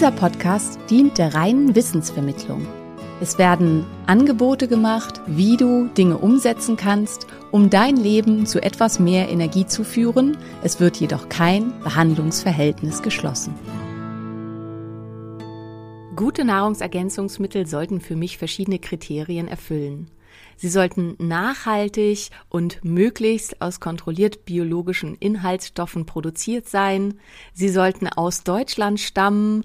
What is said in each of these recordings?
Dieser Podcast dient der reinen Wissensvermittlung. Es werden Angebote gemacht, wie du Dinge umsetzen kannst, um dein Leben zu etwas mehr Energie zu führen. Es wird jedoch kein Behandlungsverhältnis geschlossen. Gute Nahrungsergänzungsmittel sollten für mich verschiedene Kriterien erfüllen. Sie sollten nachhaltig und möglichst aus kontrolliert biologischen Inhaltsstoffen produziert sein. Sie sollten aus Deutschland stammen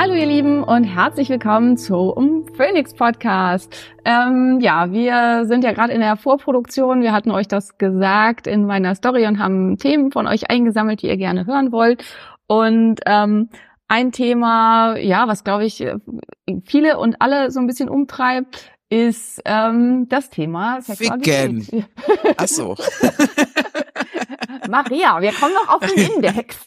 Hallo ihr Lieben und herzlich willkommen zum Phoenix Podcast. Ähm, ja, wir sind ja gerade in der Vorproduktion. Wir hatten euch das gesagt in meiner Story und haben Themen von euch eingesammelt, die ihr gerne hören wollt. Und ähm, ein Thema, ja, was glaube ich viele und alle so ein bisschen umtreibt, ist ähm, das Thema Sexualität. Ficken. Ach so. Maria, wir kommen noch auf den Index.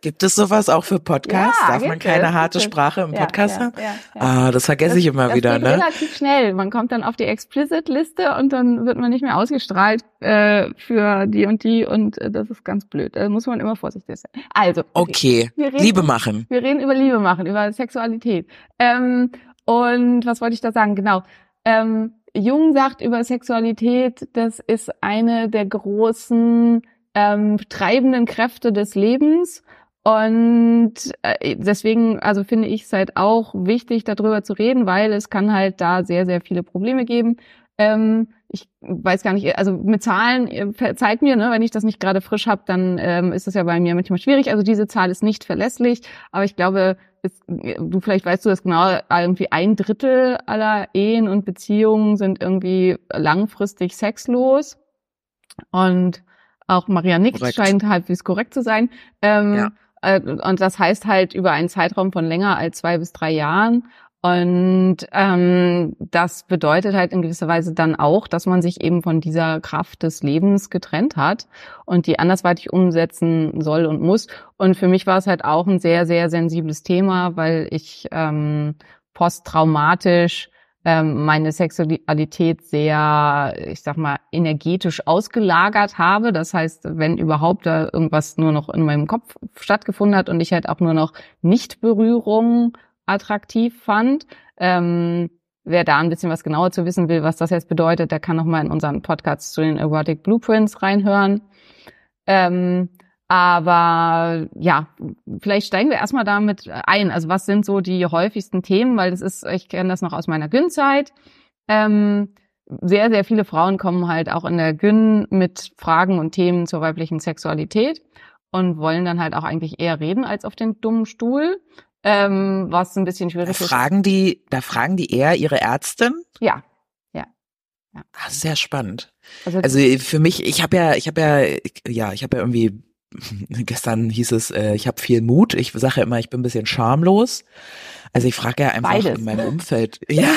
Gibt es sowas auch für Podcasts? Ja, Darf man keine es, harte. Sprache im Podcast ja, haben? ja. Ah, das vergesse ich immer das wieder, geht ne? relativ schnell. Man kommt dann auf die Explicit-Liste und dann wird man nicht mehr ausgestrahlt äh, für die und die und äh, das ist ganz blöd. Da muss man immer vorsichtig sein. Also, Okay, Wir reden- Liebe machen. wir reden über Liebe machen, über Sexualität. Ähm, und was wollte ich da sagen? Genau. Ähm, Jung sagt über Sexualität, das ist eine der großen ähm, treibenden Kräfte des Lebens. Und äh, deswegen, also finde ich es halt auch wichtig, darüber zu reden, weil es kann halt da sehr, sehr viele Probleme geben. Ähm, ich weiß gar nicht, also mit Zahlen, ihr verzeiht mir, ne, wenn ich das nicht gerade frisch habe, dann ähm, ist das ja bei mir manchmal schwierig. Also diese Zahl ist nicht verlässlich, aber ich glaube, es, du vielleicht weißt du das genau, irgendwie ein Drittel aller Ehen und Beziehungen sind irgendwie langfristig sexlos. Und auch Maria Nix Korrekt. scheint halbwegs korrekt zu sein. Ähm, Ja. äh, Und das heißt halt über einen Zeitraum von länger als zwei bis drei Jahren. Und ähm, das bedeutet halt in gewisser Weise dann auch, dass man sich eben von dieser Kraft des Lebens getrennt hat und die andersweitig umsetzen soll und muss. Und für mich war es halt auch ein sehr, sehr sensibles Thema, weil ich ähm, posttraumatisch ähm, meine Sexualität sehr, ich sag mal, energetisch ausgelagert habe. Das heißt, wenn überhaupt da irgendwas nur noch in meinem Kopf stattgefunden hat und ich halt auch nur noch Nichtberührung attraktiv fand. Ähm, wer da ein bisschen was genauer zu wissen will, was das jetzt bedeutet, der kann noch mal in unseren Podcast zu den Erotic Blueprints reinhören. Ähm, aber ja, vielleicht steigen wir erstmal damit ein. Also was sind so die häufigsten Themen? Weil das ist, ich kenne das noch aus meiner Gyn-Zeit. Ähm, sehr, sehr viele Frauen kommen halt auch in der Gyn mit Fragen und Themen zur weiblichen Sexualität und wollen dann halt auch eigentlich eher reden als auf den dummen Stuhl. Ähm, was ein bisschen Da schwierig ist. fragen die, da fragen die eher ihre Ärztin. Ja. Ja. ja. Ah, sehr spannend. Also, Also für mich, ich habe ja, ich habe ja, ja, ich habe ja irgendwie gestern hieß es, äh, ich habe viel Mut. Ich sage ja immer, ich bin ein bisschen schamlos. Also ich frage ja einfach Beides. in meinem Umfeld. Ja,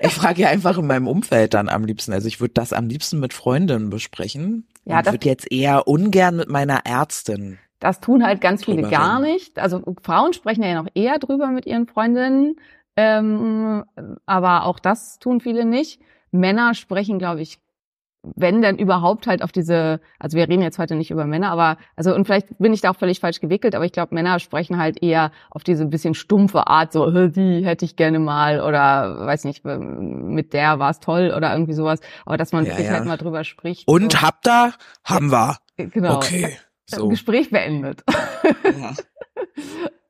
ich frage ja einfach in meinem Umfeld dann am liebsten. Also ich würde das am liebsten mit Freundinnen besprechen. Ja, das- würde jetzt eher ungern mit meiner Ärztin. Das tun halt ganz viele Drüber gar reden. nicht. Also Frauen sprechen ja noch eher drüber mit ihren Freundinnen, ähm, aber auch das tun viele nicht. Männer sprechen, glaube ich, wenn denn überhaupt halt auf diese, also wir reden jetzt heute nicht über Männer, aber also und vielleicht bin ich da auch völlig falsch gewickelt, aber ich glaube, Männer sprechen halt eher auf diese bisschen stumpfe Art, so "Hä, die hätte ich gerne mal oder weiß nicht, mit der war es toll oder irgendwie sowas. Aber dass man Ja, wirklich ja. halt mal drüber spricht. Und so, habt ihr? Haben wir. genau. Okay. So. Gespräch beendet. Ja.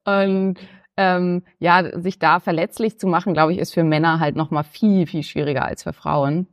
Und ähm, ja, sich da verletzlich zu machen, glaube ich, ist für Männer halt noch mal viel, viel schwieriger als für Frauen.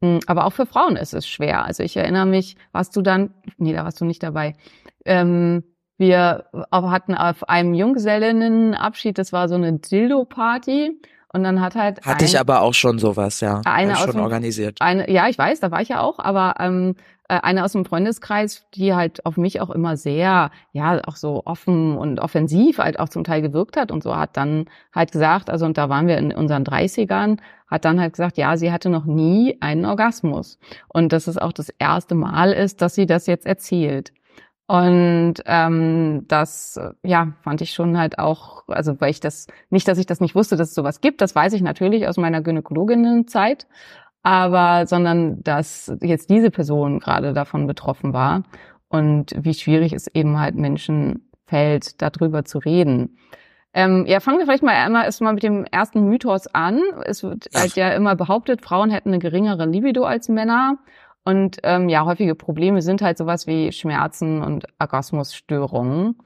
Mm, Aber auch für Frauen ist es schwer. Also ich erinnere mich, warst du dann, nee, da warst du nicht dabei. Ähm, wir hatten auf einem Junggesellinnenabschied, das war so eine Dildo-Party. Und dann hat halt Hatte ich ein- aber auch schon sowas, ja. Eine ich schon organisiert. eine, ja, ich weiß, da war ich ja auch, aber ähm, äh, eine aus dem Freundeskreis, die halt auf mich auch immer sehr, ja, auch so offen und offensiv halt auch zum Teil gewirkt hat und so hat dann halt gesagt, also und da waren wir in unseren 30ern, hat dann halt gesagt, ja, sie hatte noch nie einen Orgasmus und dass es auch das erste Mal ist, dass sie das jetzt erzählt. Und ähm, das, äh, ja, fand ich schon halt auch, also weil ich das, nicht, dass ich das nicht wusste, dass es sowas gibt, das weiß ich natürlich aus meiner Gynäkologinnenzeit, aber sondern dass jetzt diese Person gerade davon betroffen war und wie schwierig es eben halt Menschen fällt, darüber zu reden. Ähm, ja, fangen wir vielleicht mal einmal erstmal mit dem ersten Mythos an. Es wird halt ja immer behauptet, Frauen hätten eine geringere Libido als Männer. Und ähm, ja, häufige Probleme sind halt sowas wie Schmerzen und Orgasmusstörungen.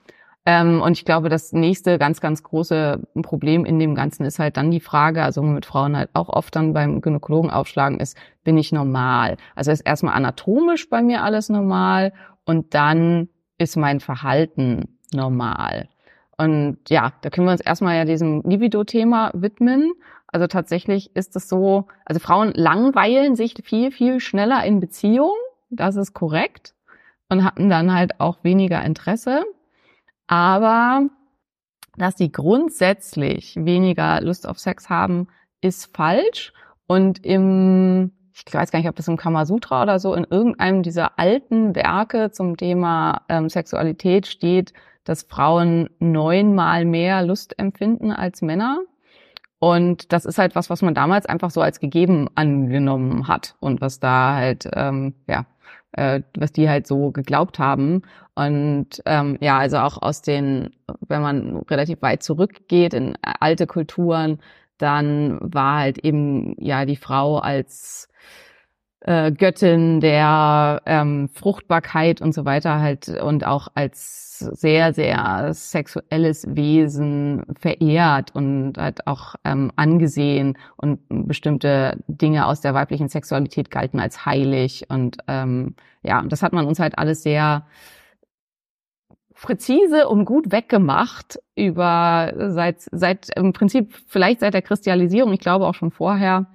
Ähm, und ich glaube, das nächste ganz, ganz große Problem in dem Ganzen ist halt dann die Frage, also mit Frauen halt auch oft dann beim Gynäkologen aufschlagen, ist, bin ich normal? Also ist erstmal anatomisch bei mir alles normal und dann ist mein Verhalten normal. Und ja, da können wir uns erstmal ja diesem Libido-Thema widmen. Also tatsächlich ist es so, also Frauen langweilen sich viel, viel schneller in Beziehungen. Das ist korrekt. Und hatten dann halt auch weniger Interesse. Aber dass sie grundsätzlich weniger Lust auf Sex haben, ist falsch. Und im, ich weiß gar nicht, ob das im Kamasutra oder so, in irgendeinem dieser alten Werke zum Thema ähm, Sexualität steht, dass Frauen neunmal mehr Lust empfinden als Männer. Und das ist halt was, was man damals einfach so als gegeben angenommen hat und was da halt, ähm, ja, äh, was die halt so geglaubt haben. Und ähm, ja, also auch aus den, wenn man relativ weit zurückgeht in alte Kulturen, dann war halt eben ja die Frau als äh, Göttin der ähm, Fruchtbarkeit und so weiter halt und auch als sehr, sehr sexuelles Wesen verehrt und halt auch ähm, angesehen und bestimmte Dinge aus der weiblichen Sexualität galten als heilig und ähm, ja, und das hat man uns halt alles sehr präzise und gut weggemacht über seit seit im Prinzip vielleicht seit der Christialisierung, ich glaube auch schon vorher,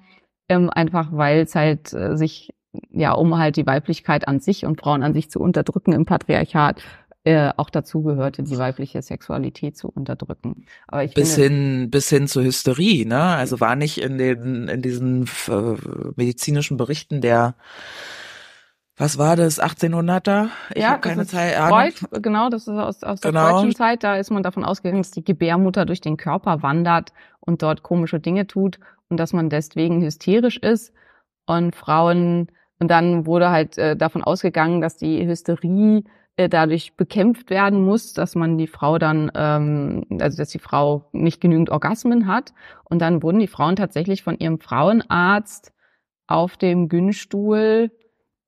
ähm, einfach weil es halt äh, sich ja um halt die Weiblichkeit an sich und Frauen an sich zu unterdrücken im Patriarchat äh, auch dazu gehörte, die weibliche Sexualität zu unterdrücken. Aber ich bis finde, hin bis hin zur Hysterie, ne? Also war nicht in den in diesen äh, medizinischen Berichten der was war das 1800er? Ich ja, habe keine Zeit. Freud, genau, das ist aus, aus der Genau. freudschen Zeit. Da ist man davon ausgegangen, dass die Gebärmutter durch den Körper wandert und dort komische Dinge tut und dass man deswegen hysterisch ist. Und Frauen, und dann wurde halt äh, davon ausgegangen, dass die Hysterie äh, dadurch bekämpft werden muss, dass man die Frau dann, ähm, also dass die Frau nicht genügend Orgasmen hat. Und dann wurden die Frauen tatsächlich von ihrem Frauenarzt auf dem Gynstuhl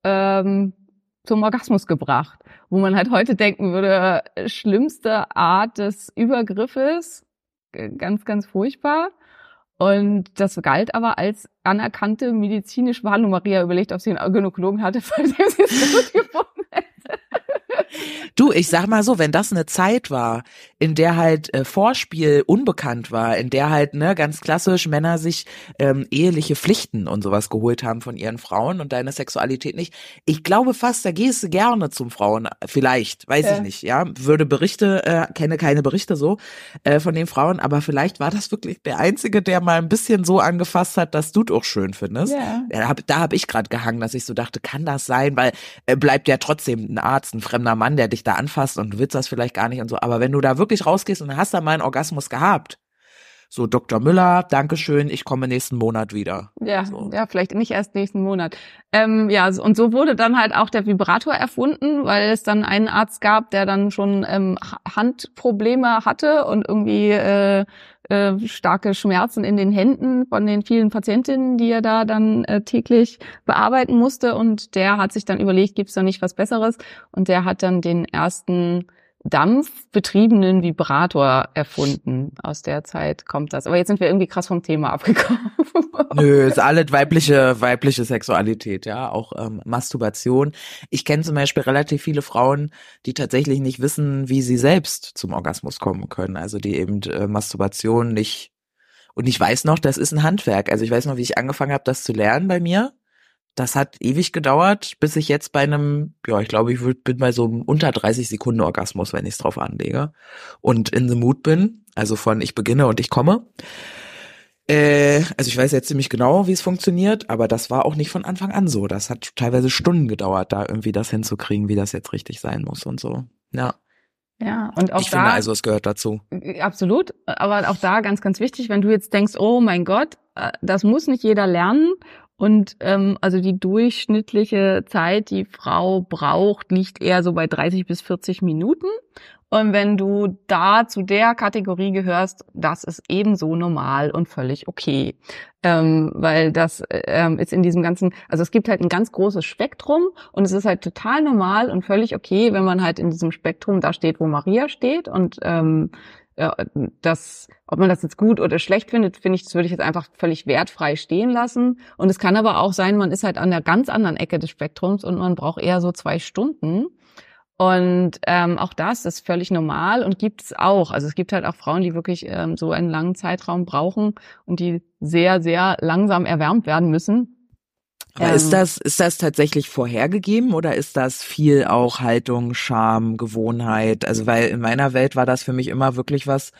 ähm, zum Orgasmus gebracht, wo man halt heute denken würde, äh, schlimmste Art des Übergriffes, ganz, ganz furchtbar. Und das galt aber als anerkannte medizinische Behandlung. Maria überlegt, ob sie einen Gynäkologen hatte, falls sie es hätte. Du, ich sag mal so, wenn das eine Zeit war, in der halt äh, Vorspiel unbekannt war, in der halt ne ganz klassisch Männer sich ähm, eheliche Pflichten und sowas geholt haben von ihren Frauen und deine Sexualität nicht. Ich glaube fast, da gehst du gerne zum Frauen, vielleicht, weiß Ja. ich nicht, ja, würde Berichte, äh, kenne keine Berichte so äh, von den Frauen, aber vielleicht war das wirklich der einzige, der mal ein bisschen so angefasst hat, dass du auch schön findest. Ja. Da hab, da hab ich gerade gehangen, dass ich so dachte, kann das sein? Weil äh, bleibt ja trotzdem ein Arzt, ein fremder Mann, der dich da anfasst und du willst das vielleicht gar nicht und so. Aber wenn du da wirklich rausgehst und hast da mal einen Orgasmus gehabt, so Dr. Müller, Dankeschön, ich komme nächsten Monat wieder. Ja, So. ja, vielleicht nicht erst nächsten Monat. Ähm, ja, und so wurde dann halt auch der Vibrator erfunden, weil es dann einen Arzt gab, der dann schon ähm, Ha- Handprobleme hatte und irgendwie äh, äh, starke Schmerzen in den Händen von den vielen Patientinnen, die er da dann äh, täglich bearbeiten musste. Und der hat sich dann überlegt, gibt's da nicht was Besseres? Und der hat dann den ersten dampfbetriebenen Vibrator erfunden. Aus der Zeit kommt das. Aber jetzt sind wir irgendwie krass vom Thema abgekommen. Nö, ist alles weibliche, weibliche Sexualität, ja, auch ähm, Masturbation. Ich kenne zum Beispiel relativ viele Frauen, die tatsächlich nicht wissen, wie sie selbst zum Orgasmus kommen können. Also die eben äh, Masturbation nicht. Und ich weiß noch, das ist ein Handwerk. Also ich weiß noch, wie ich angefangen habe, das zu lernen bei mir. Das hat ewig gedauert, bis ich jetzt bei einem, ja, ich glaube, ich würd, bin bei so einem unter 30 Sekunden Orgasmus, wenn ich es drauf anlege. Und in the mood bin, also von ich beginne und ich komme. Äh, also ich weiß jetzt ziemlich genau, wie es funktioniert, aber das war auch nicht von Anfang an so. Das hat teilweise Stunden gedauert, da irgendwie das hinzukriegen, wie das jetzt richtig sein muss und so. Ja, Ja, und auch ich da, finde also, es gehört dazu. absolut, aber auch da ganz, ganz wichtig, wenn du jetzt denkst, oh mein Gott, äh, das muss nicht jeder lernen. Und ähm, also die durchschnittliche Zeit, die Frau braucht, liegt eher so bei 30 bis 40 Minuten. Und wenn du da zu der Kategorie gehörst, das ist ebenso normal und völlig okay. Ähm, weil das ähm, ist in diesem ganzen, also es gibt halt ein ganz großes Spektrum und es ist halt total normal und völlig okay, wenn man halt in diesem Spektrum da steht, wo Maria steht und ähm, das, ob man das jetzt gut oder schlecht findet, finde ich, das würde ich jetzt einfach völlig wertfrei stehen lassen. Und es kann aber auch sein, man ist halt an der ganz anderen Ecke des Spektrums und man braucht eher so zwei Stunden. Und ähm, auch das ist völlig normal und gibt es auch. Also es gibt halt auch Frauen, die wirklich ähm, so einen langen Zeitraum brauchen und die sehr, sehr langsam erwärmt werden müssen. Aber Ähm, ist das, ist das tatsächlich vorhergegeben oder ist das viel auch Haltung, Scham, Gewohnheit? Also weil in meiner Welt war das für mich immer wirklich was,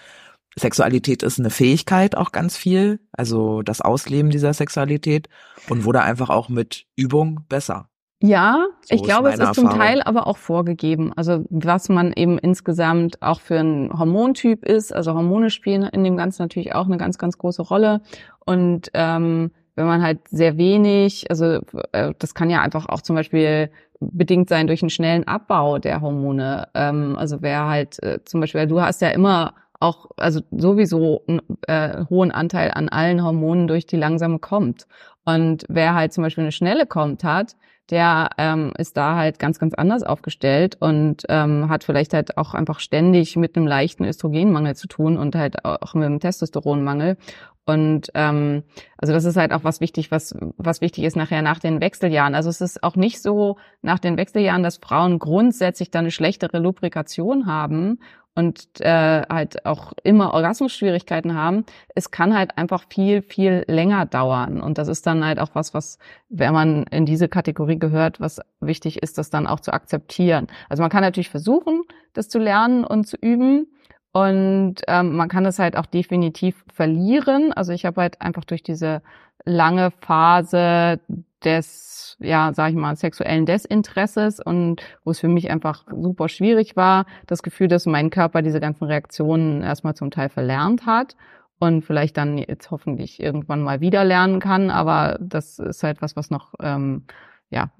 Sexualität ist eine Fähigkeit auch ganz viel, also das Ausleben dieser Sexualität und wurde einfach auch mit Übung besser. Ja, So ich glaube, es ist zum Erfahrung. Teil aber auch vorgegeben. Also was man eben insgesamt auch für einen Hormontyp ist. Also Hormone spielen in dem Ganzen natürlich auch eine ganz, ganz große Rolle. Und ähm, wenn man halt sehr wenig, also äh, das kann ja einfach auch zum Beispiel bedingt sein durch einen schnellen Abbau der Hormone. Ähm, also wer halt äh, zum Beispiel, du hast ja immer auch, also sowieso einen äh, hohen Anteil an allen Hormonen durch die langsame kommt. Und wer halt zum Beispiel eine schnelle kommt hat, der ähm, ist da halt ganz, ganz anders aufgestellt und ähm, hat vielleicht halt auch einfach ständig mit einem leichten Östrogenmangel zu tun und halt auch mit einem Testosteronmangel. Und ähm, also das ist halt auch was wichtig, was was wichtig ist nachher nach den Wechseljahren. Also es ist auch nicht so nach den Wechseljahren, dass Frauen grundsätzlich dann eine schlechtere Lubrikation haben und äh, halt auch immer Orgasmusschwierigkeiten haben. Es kann halt einfach viel, viel länger dauern. Und das ist dann halt auch was, was, wenn man in diese Kategorie gehört, was wichtig ist, das dann auch zu akzeptieren. Also man kann natürlich versuchen, das zu lernen und zu üben. Und ähm, man kann es halt auch definitiv verlieren. Also ich habe halt einfach durch diese lange Phase des, ja, sag ich mal, sexuellen Desinteresses und wo es für mich einfach super schwierig war, das Gefühl, dass mein Körper diese ganzen Reaktionen erstmal zum Teil verlernt hat und vielleicht dann jetzt hoffentlich irgendwann mal wieder lernen kann, aber das ist halt was, was noch ähm, ja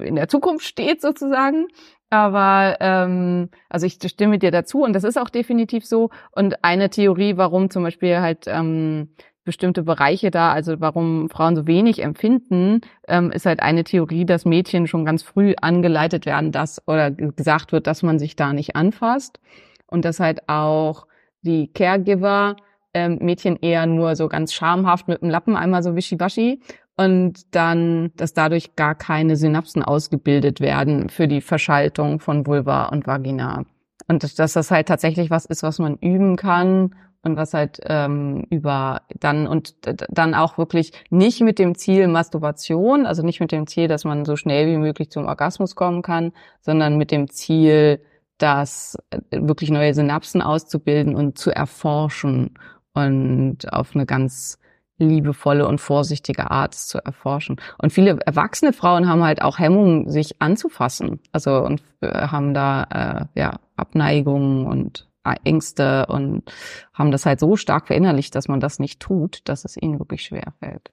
in der Zukunft steht sozusagen. Aber ähm, also ich stimme dir dazu und das ist auch definitiv so. Und eine Theorie, warum zum Beispiel halt ähm, bestimmte Bereiche da, also warum Frauen so wenig empfinden, ähm, ist halt eine Theorie, dass Mädchen schon ganz früh angeleitet werden, dass oder gesagt wird, dass man sich da nicht anfasst und dass halt auch die Caregiver ähm, Mädchen eher nur so ganz schamhaft mit dem Lappen einmal so wischiwaschi und dann, dass dadurch gar keine Synapsen ausgebildet werden für die Verschaltung von Vulva und Vagina. Und dass das halt tatsächlich was ist, was man üben kann und was halt ähm, über dann und dann auch wirklich nicht mit dem Ziel Masturbation, also nicht mit dem Ziel, dass man so schnell wie möglich zum Orgasmus kommen kann, sondern mit dem Ziel, dass äh, wirklich neue Synapsen auszubilden und zu erforschen und auf eine ganz liebevolle und vorsichtige Art zu erforschen. Und viele erwachsene Frauen haben halt auch Hemmungen, sich anzufassen. Also und äh, haben da äh, ja Abneigungen und Ängste und haben das halt so stark verinnerlicht, dass man das nicht tut, dass es ihnen wirklich schwer fällt.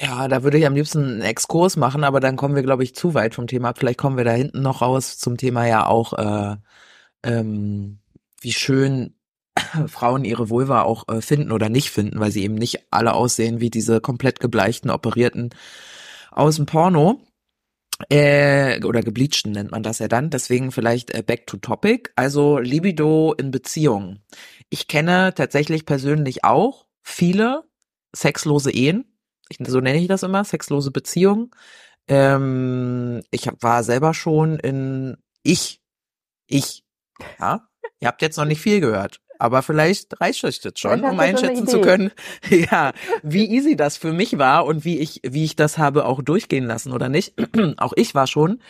Ja, da würde ich am liebsten einen Exkurs machen, aber dann kommen wir, glaube ich, zu weit vom Thema. Vielleicht kommen wir da hinten noch raus zum Thema ja auch, äh, ähm, wie schön Frauen ihre Vulva auch äh, finden oder nicht finden, weil sie eben nicht alle aussehen wie diese komplett gebleichten, operierten aus dem Porno. Äh, oder gebleachten nennt man das ja dann. Deswegen vielleicht äh, back to topic. Also Libido in Beziehungen. Ich kenne tatsächlich persönlich auch viele sexlose Ehen. Ich, so nenne ich das immer, sexlose Beziehungen. Ähm, ich hab, war selber schon in ich, ich, ja. Ihr habt jetzt noch nicht viel gehört. Aber vielleicht reicht euch das schon, um einschätzen zu können, ja, wie easy das für mich war und wie ich, wie ich das habe auch durchgehen lassen oder nicht. auch ich war schon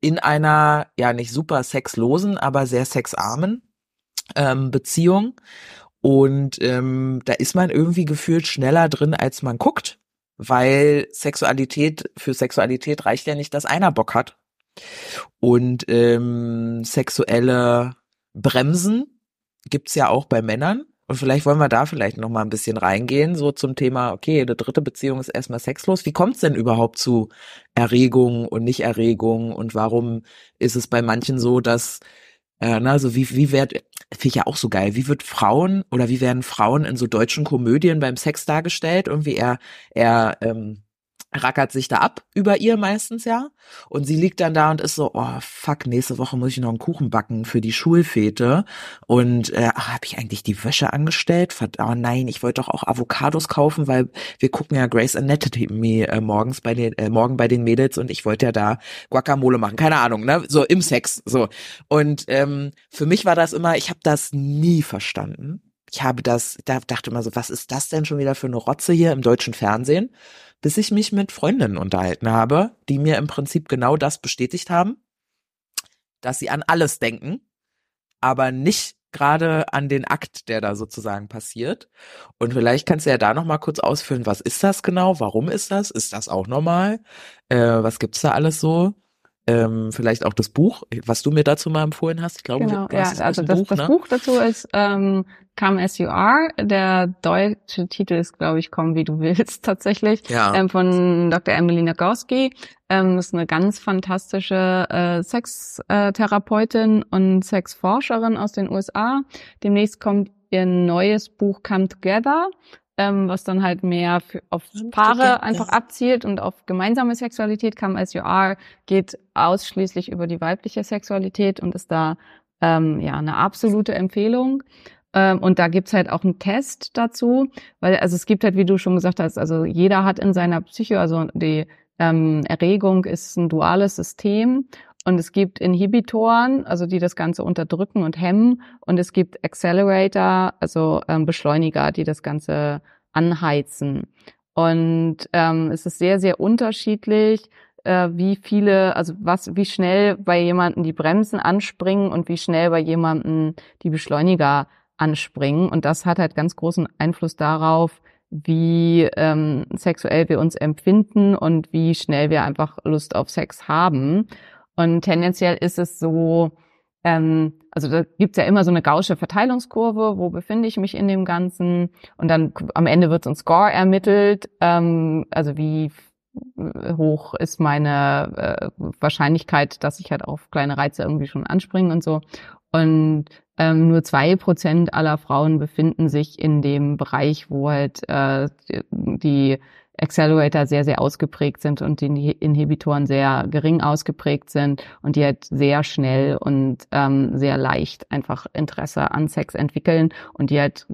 in einer, ja, nicht super sexlosen, aber sehr sexarmen ähm, Beziehung. Und ähm, da ist man irgendwie gefühlt schneller drin, als man guckt, weil Sexualität, für Sexualität reicht ja nicht, dass einer Bock hat. Und ähm, sexuelle Bremsen gibt's ja auch bei Männern. Und vielleicht wollen wir da vielleicht noch mal ein bisschen reingehen, so zum Thema, okay, eine dritte Beziehung ist erstmal sexlos. Wie kommt's denn überhaupt zu Erregung und Nicht-Erregung? Und warum ist es bei manchen so, dass, äh, na, so wie, wie wird, finde ich ja auch so geil, wie wird Frauen oder wie werden Frauen in so deutschen Komödien beim Sex dargestellt? Irgendwie eher, eher, ähm, rackert sich da ab über ihr meistens ja. Und sie liegt dann da und ist so oh fuck nächste Woche muss ich noch einen Kuchen backen für die Schulfete. Und äh, habe ich eigentlich die Wäsche angestellt? Oh nein ich wollte doch auch Avocados kaufen weil wir gucken ja Grace Anatomy äh, morgens bei den äh, morgen bei den Mädels und ich wollte ja da Guacamole machen. Keine Ahnung ne? So im Sex so. Und ähm, für mich war das immer ich habe das nie verstanden. Ich habe das da dachte immer so was ist das denn schon wieder für eine Rotze hier im deutschen Fernsehen bis ich mich mit Freundinnen unterhalten habe, die mir im Prinzip genau das bestätigt haben, dass sie an alles denken, aber nicht gerade an den Akt, der da sozusagen passiert. Und vielleicht kannst du ja da noch mal kurz ausführen, was ist das genau? Warum ist das? Ist das auch normal? Äh, was gibt's da alles so? Ähm, vielleicht auch das Buch, was du mir dazu mal empfohlen hast. Ich glaube, genau, ja, also das, Buch, das ne? Buch dazu ist ähm, Come As You Are. Der deutsche Titel ist, glaube ich, Komm wie du willst tatsächlich, ja. ähm, von Dr. Emily Nagowski. Ähm, das ist eine ganz fantastische äh, Sextherapeutin und Sexforscherin aus den USA. Demnächst kommt ihr neues Buch Come Together ähm, was dann halt mehr für, auf Paare einfach abzielt und auf gemeinsame Sexualität. As You Are geht ausschließlich über die weibliche Sexualität und ist da ähm, ja eine absolute Empfehlung. Ähm, und da gibt's halt auch einen Test dazu, weil also es gibt halt, wie du schon gesagt hast, also jeder hat in seiner Psyche, also die ähm, Erregung ist ein duales System und es gibt Inhibitoren, also die das Ganze unterdrücken und hemmen. Und es gibt Accelerator, also ähm, Beschleuniger, die das Ganze anheizen. Und ähm, es ist sehr, sehr unterschiedlich, äh, wie viele, also was, wie schnell bei jemanden die Bremsen anspringen und wie schnell bei jemanden die Beschleuniger anspringen. Und das hat halt ganz großen Einfluss darauf, wie ähm, sexuell wir uns empfinden und wie schnell wir einfach Lust auf Sex haben. Und tendenziell ist es so, ähm, also da gibt's ja immer so eine gausche Verteilungskurve, wo befinde ich mich in dem Ganzen und dann am Ende wird so ein Score ermittelt, ähm, also wie hoch ist meine äh, Wahrscheinlichkeit, dass ich halt auf kleine Reize irgendwie schon anspringe und so. Und ähm, nur zwei Prozent aller Frauen befinden sich in dem Bereich, wo halt äh, die Accelerator sehr, sehr ausgeprägt sind und die Inhibitoren sehr gering ausgeprägt sind und die halt sehr schnell und ähm, sehr leicht einfach Interesse an Sex entwickeln und die halt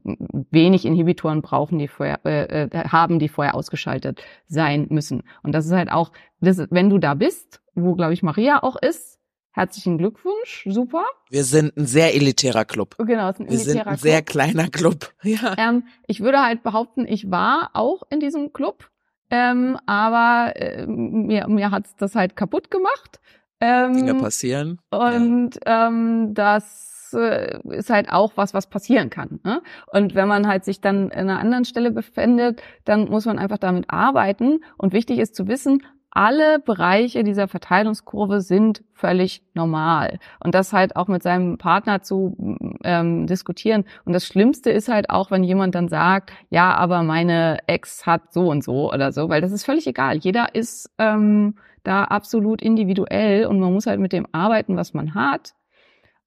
wenig Inhibitoren brauchen, die vorher äh, äh, haben, die vorher ausgeschaltet sein müssen. Und das ist halt auch, das, wenn du da bist, wo glaube ich Maria auch ist, Herzlichen Glückwunsch, super. Wir sind ein sehr elitärer Club. Genau, es ist ein Wir elitärer sind ein Club. sehr kleiner Club. Ja. Ähm, ich würde halt behaupten, ich war auch in diesem Club, ähm, aber äh, mir, mir hat's das halt kaputt gemacht. Ähm, Dinge passieren. und ähm, das äh, ist halt auch was, was passieren kann. Ne? Und wenn man halt sich dann in einer anderen Stelle befindet, dann muss man einfach damit arbeiten. Und wichtig ist zu wissen, alle Bereiche dieser Verteilungskurve sind völlig normal. Und das halt auch mit seinem Partner zu ähm, diskutieren. Und das Schlimmste ist halt auch, wenn jemand dann sagt, ja, aber meine Ex hat so und so oder so, weil das ist völlig egal. Jeder ist ähm, da absolut individuell und man muss halt mit dem arbeiten, was man hat.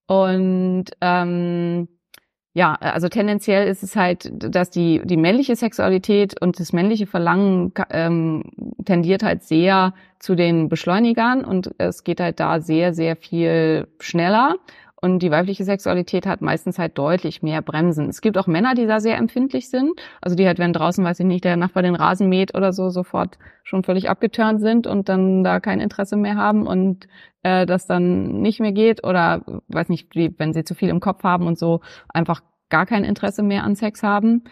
Und ähm, ja, also tendenziell ist es halt, dass die, die männliche Sexualität und das männliche Verlangen ähm, tendiert halt sehr zu den Beschleunigern und es geht halt da sehr, sehr viel schneller. Und die weibliche Sexualität hat meistens halt deutlich mehr Bremsen. Es gibt auch Männer, die da sehr empfindlich sind. Also die halt, wenn draußen, weiß ich nicht, der Nachbar den Rasen mäht oder so, sofort schon völlig abgeturnt sind und dann da kein Interesse mehr haben und äh, das dann nicht mehr geht oder weiß nicht, wie, wenn sie zu viel im Kopf haben und so einfach gar kein Interesse mehr an Sex haben.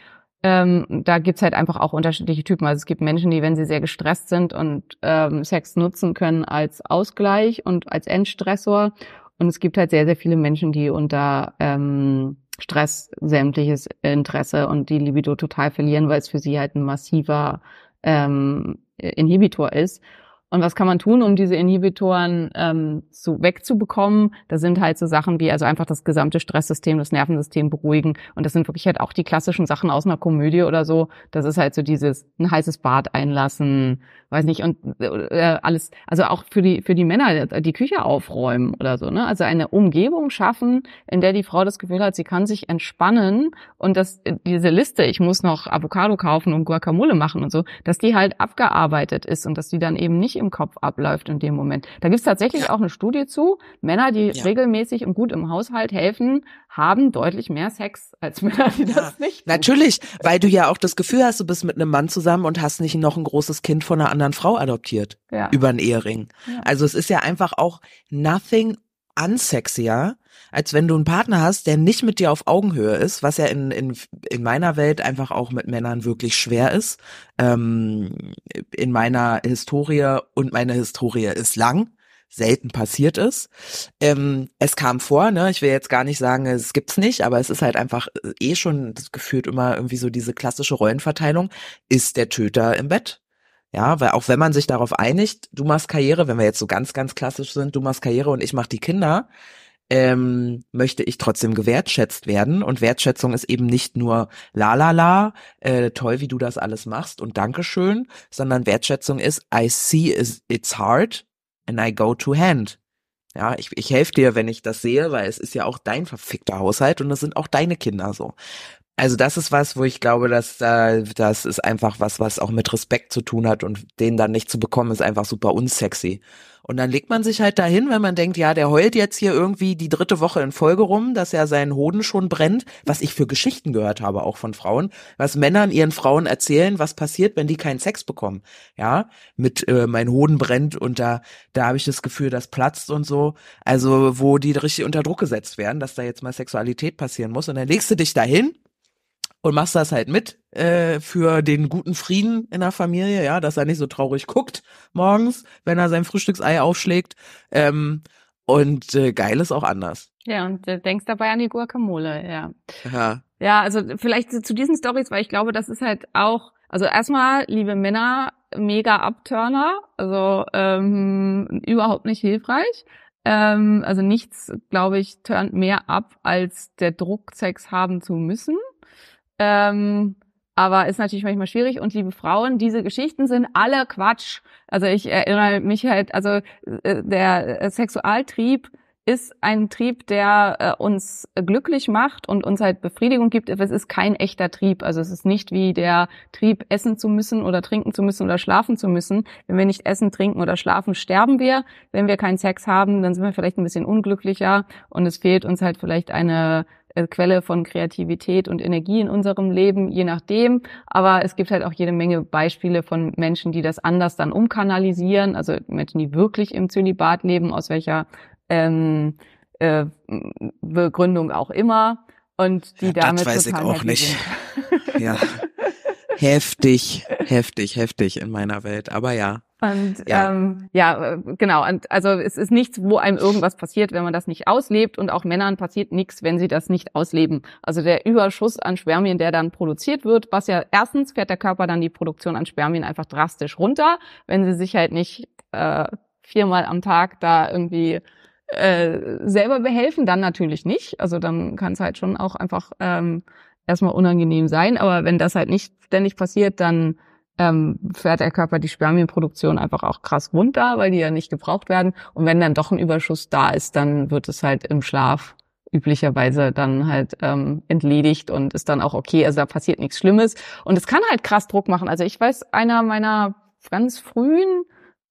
Ähm, da gibt's halt einfach auch unterschiedliche Typen. Also es gibt Menschen, die, wenn sie sehr gestresst sind und ähm, Sex nutzen können als Ausgleich und als Entstressor. Und es gibt halt sehr, sehr viele Menschen, die unter ähm, Stress sämtliches Interesse und die Libido total verlieren, weil es für sie halt ein massiver ähm, Inhibitor ist. Und was kann man tun, um diese Inhibitoren ähm, zu, wegzubekommen? Da sind halt so Sachen wie also einfach das gesamte Stresssystem, das Nervensystem beruhigen. Und das sind wirklich halt auch die klassischen Sachen aus einer Komödie oder so. Das ist halt so dieses ein heißes Bad einlassen, weiß nicht und äh, alles. Also auch für die für die Männer die Küche aufräumen oder so. Ne? Also eine Umgebung schaffen, in der die Frau das Gefühl hat, sie kann sich entspannen und dass diese Liste, ich muss noch Avocado kaufen und Guacamole machen und so, dass die halt abgearbeitet ist und dass die dann eben nicht im Kopf abläuft in dem Moment. Da gibt's tatsächlich auch eine Studie zu. Männer, die Ja. regelmäßig und gut im Haushalt helfen, haben deutlich mehr Sex als Männer, die das nicht tun. Natürlich, weil du ja auch das Gefühl hast, du bist mit einem Mann zusammen und hast nicht noch ein großes Kind von einer anderen Frau adoptiert. Ja. Über einen Ehering. Ja. Also es ist ja einfach auch nothing unsexier, als wenn du einen Partner hast, der nicht mit dir auf Augenhöhe ist, was ja in, in, in meiner Welt einfach auch mit Männern wirklich schwer ist. Ähm, in meiner Historie und meine Historie ist lang selten passiert ist. Ähm, es kam vor, ne, ich will jetzt gar nicht sagen, es gibt's nicht, aber es ist halt einfach eh schon gefühlt immer irgendwie so diese klassische Rollenverteilung, ist der Töter im Bett. Ja, weil auch wenn man sich darauf einigt, du machst Karriere, wenn wir jetzt so ganz, ganz klassisch sind, du machst Karriere und ich mach die Kinder, ähm, möchte ich trotzdem gewertschätzt werden. Und Wertschätzung ist eben nicht nur la la la, äh, toll, wie du das alles machst und Dankeschön, sondern Wertschätzung ist I see it's hard and I go to hand. Ja, ich, ich helfe dir, wenn ich das sehe, weil es ist ja auch dein verfickter Haushalt und das sind auch deine Kinder so. Also das ist was, wo ich glaube, dass äh, das ist einfach was, was auch mit Respekt zu tun hat und den dann nicht zu bekommen, ist einfach super unsexy. Und dann legt man sich halt dahin, wenn man denkt, ja, der heult jetzt hier irgendwie die dritte Woche in Folge rum, dass er seinen Hoden schon brennt, was ich für Geschichten gehört habe, auch von Frauen, was Männern ihren Frauen erzählen, was passiert, wenn die keinen Sex bekommen. Ja, mit äh, mein Hoden brennt und da, da habe ich das Gefühl, das platzt und so. Also, wo die richtig unter Druck gesetzt werden, dass da jetzt mal Sexualität passieren muss. Und dann legst du dich dahin und machst das halt mit äh, für den guten Frieden in der Familie, ja, dass er nicht so traurig guckt morgens, wenn er sein Frühstücksei aufschlägt. Ähm, und äh, geil ist auch anders. Ja, und äh, denkst dabei an die Guacamole, ja. Ja. Ja, also vielleicht zu diesen Stories, weil ich glaube, das ist halt auch, also erstmal, liebe Männer, mega Abturner, also ähm, überhaupt nicht hilfreich. Ähm, also nichts, glaube ich, turnt mehr ab, als der Druck, Sex haben zu müssen. Ähm, aber ist natürlich manchmal schwierig. Und liebe Frauen, diese Geschichten sind alle Quatsch. Also ich erinnere mich halt, also äh, der Sexualtrieb ist ein Trieb, der äh, uns glücklich macht und uns halt Befriedigung gibt. Es ist kein echter Trieb. Also es ist nicht wie der Trieb, essen zu müssen oder trinken zu müssen oder schlafen zu müssen. Wenn wir nicht essen, trinken oder schlafen, sterben wir. Wenn wir keinen Sex haben, dann sind wir vielleicht ein bisschen unglücklicher und es fehlt uns halt vielleicht eine äh, Quelle von Kreativität und Energie in unserem Leben, je nachdem. Aber es gibt halt auch jede Menge Beispiele von Menschen, die das anders dann umkanalisieren. Also Menschen, die wirklich im Zölibat leben, aus welcher ähm, äh, Begründung auch immer und die damit das weiß ich auch nicht. Ja. heftig, heftig, heftig in meiner Welt. Aber ja. Und Ja. ja, ähm, ja äh, genau. Und also es ist nichts, wo einem irgendwas passiert, wenn man das nicht auslebt. Und auch Männern passiert nichts, wenn sie das nicht ausleben. Also der Überschuss an Spermien, der dann produziert wird, was ja erstens fährt der Körper dann die Produktion an Spermien einfach drastisch runter, wenn sie sich halt nicht äh, viermal am Tag da irgendwie äh, selber behelfen, dann natürlich nicht. Also dann kann es halt schon auch einfach ähm, erstmal unangenehm sein. Aber wenn das halt nicht ständig passiert, dann ähm, fährt der Körper die Spermienproduktion einfach auch krass runter, weil die ja nicht gebraucht werden. Und wenn dann doch ein Überschuss da ist, dann wird es halt im Schlaf üblicherweise dann halt ähm, entledigt und ist dann auch okay. Also da passiert nichts Schlimmes. Und es kann halt krass Druck machen. Also ich weiß, einer meiner ganz frühen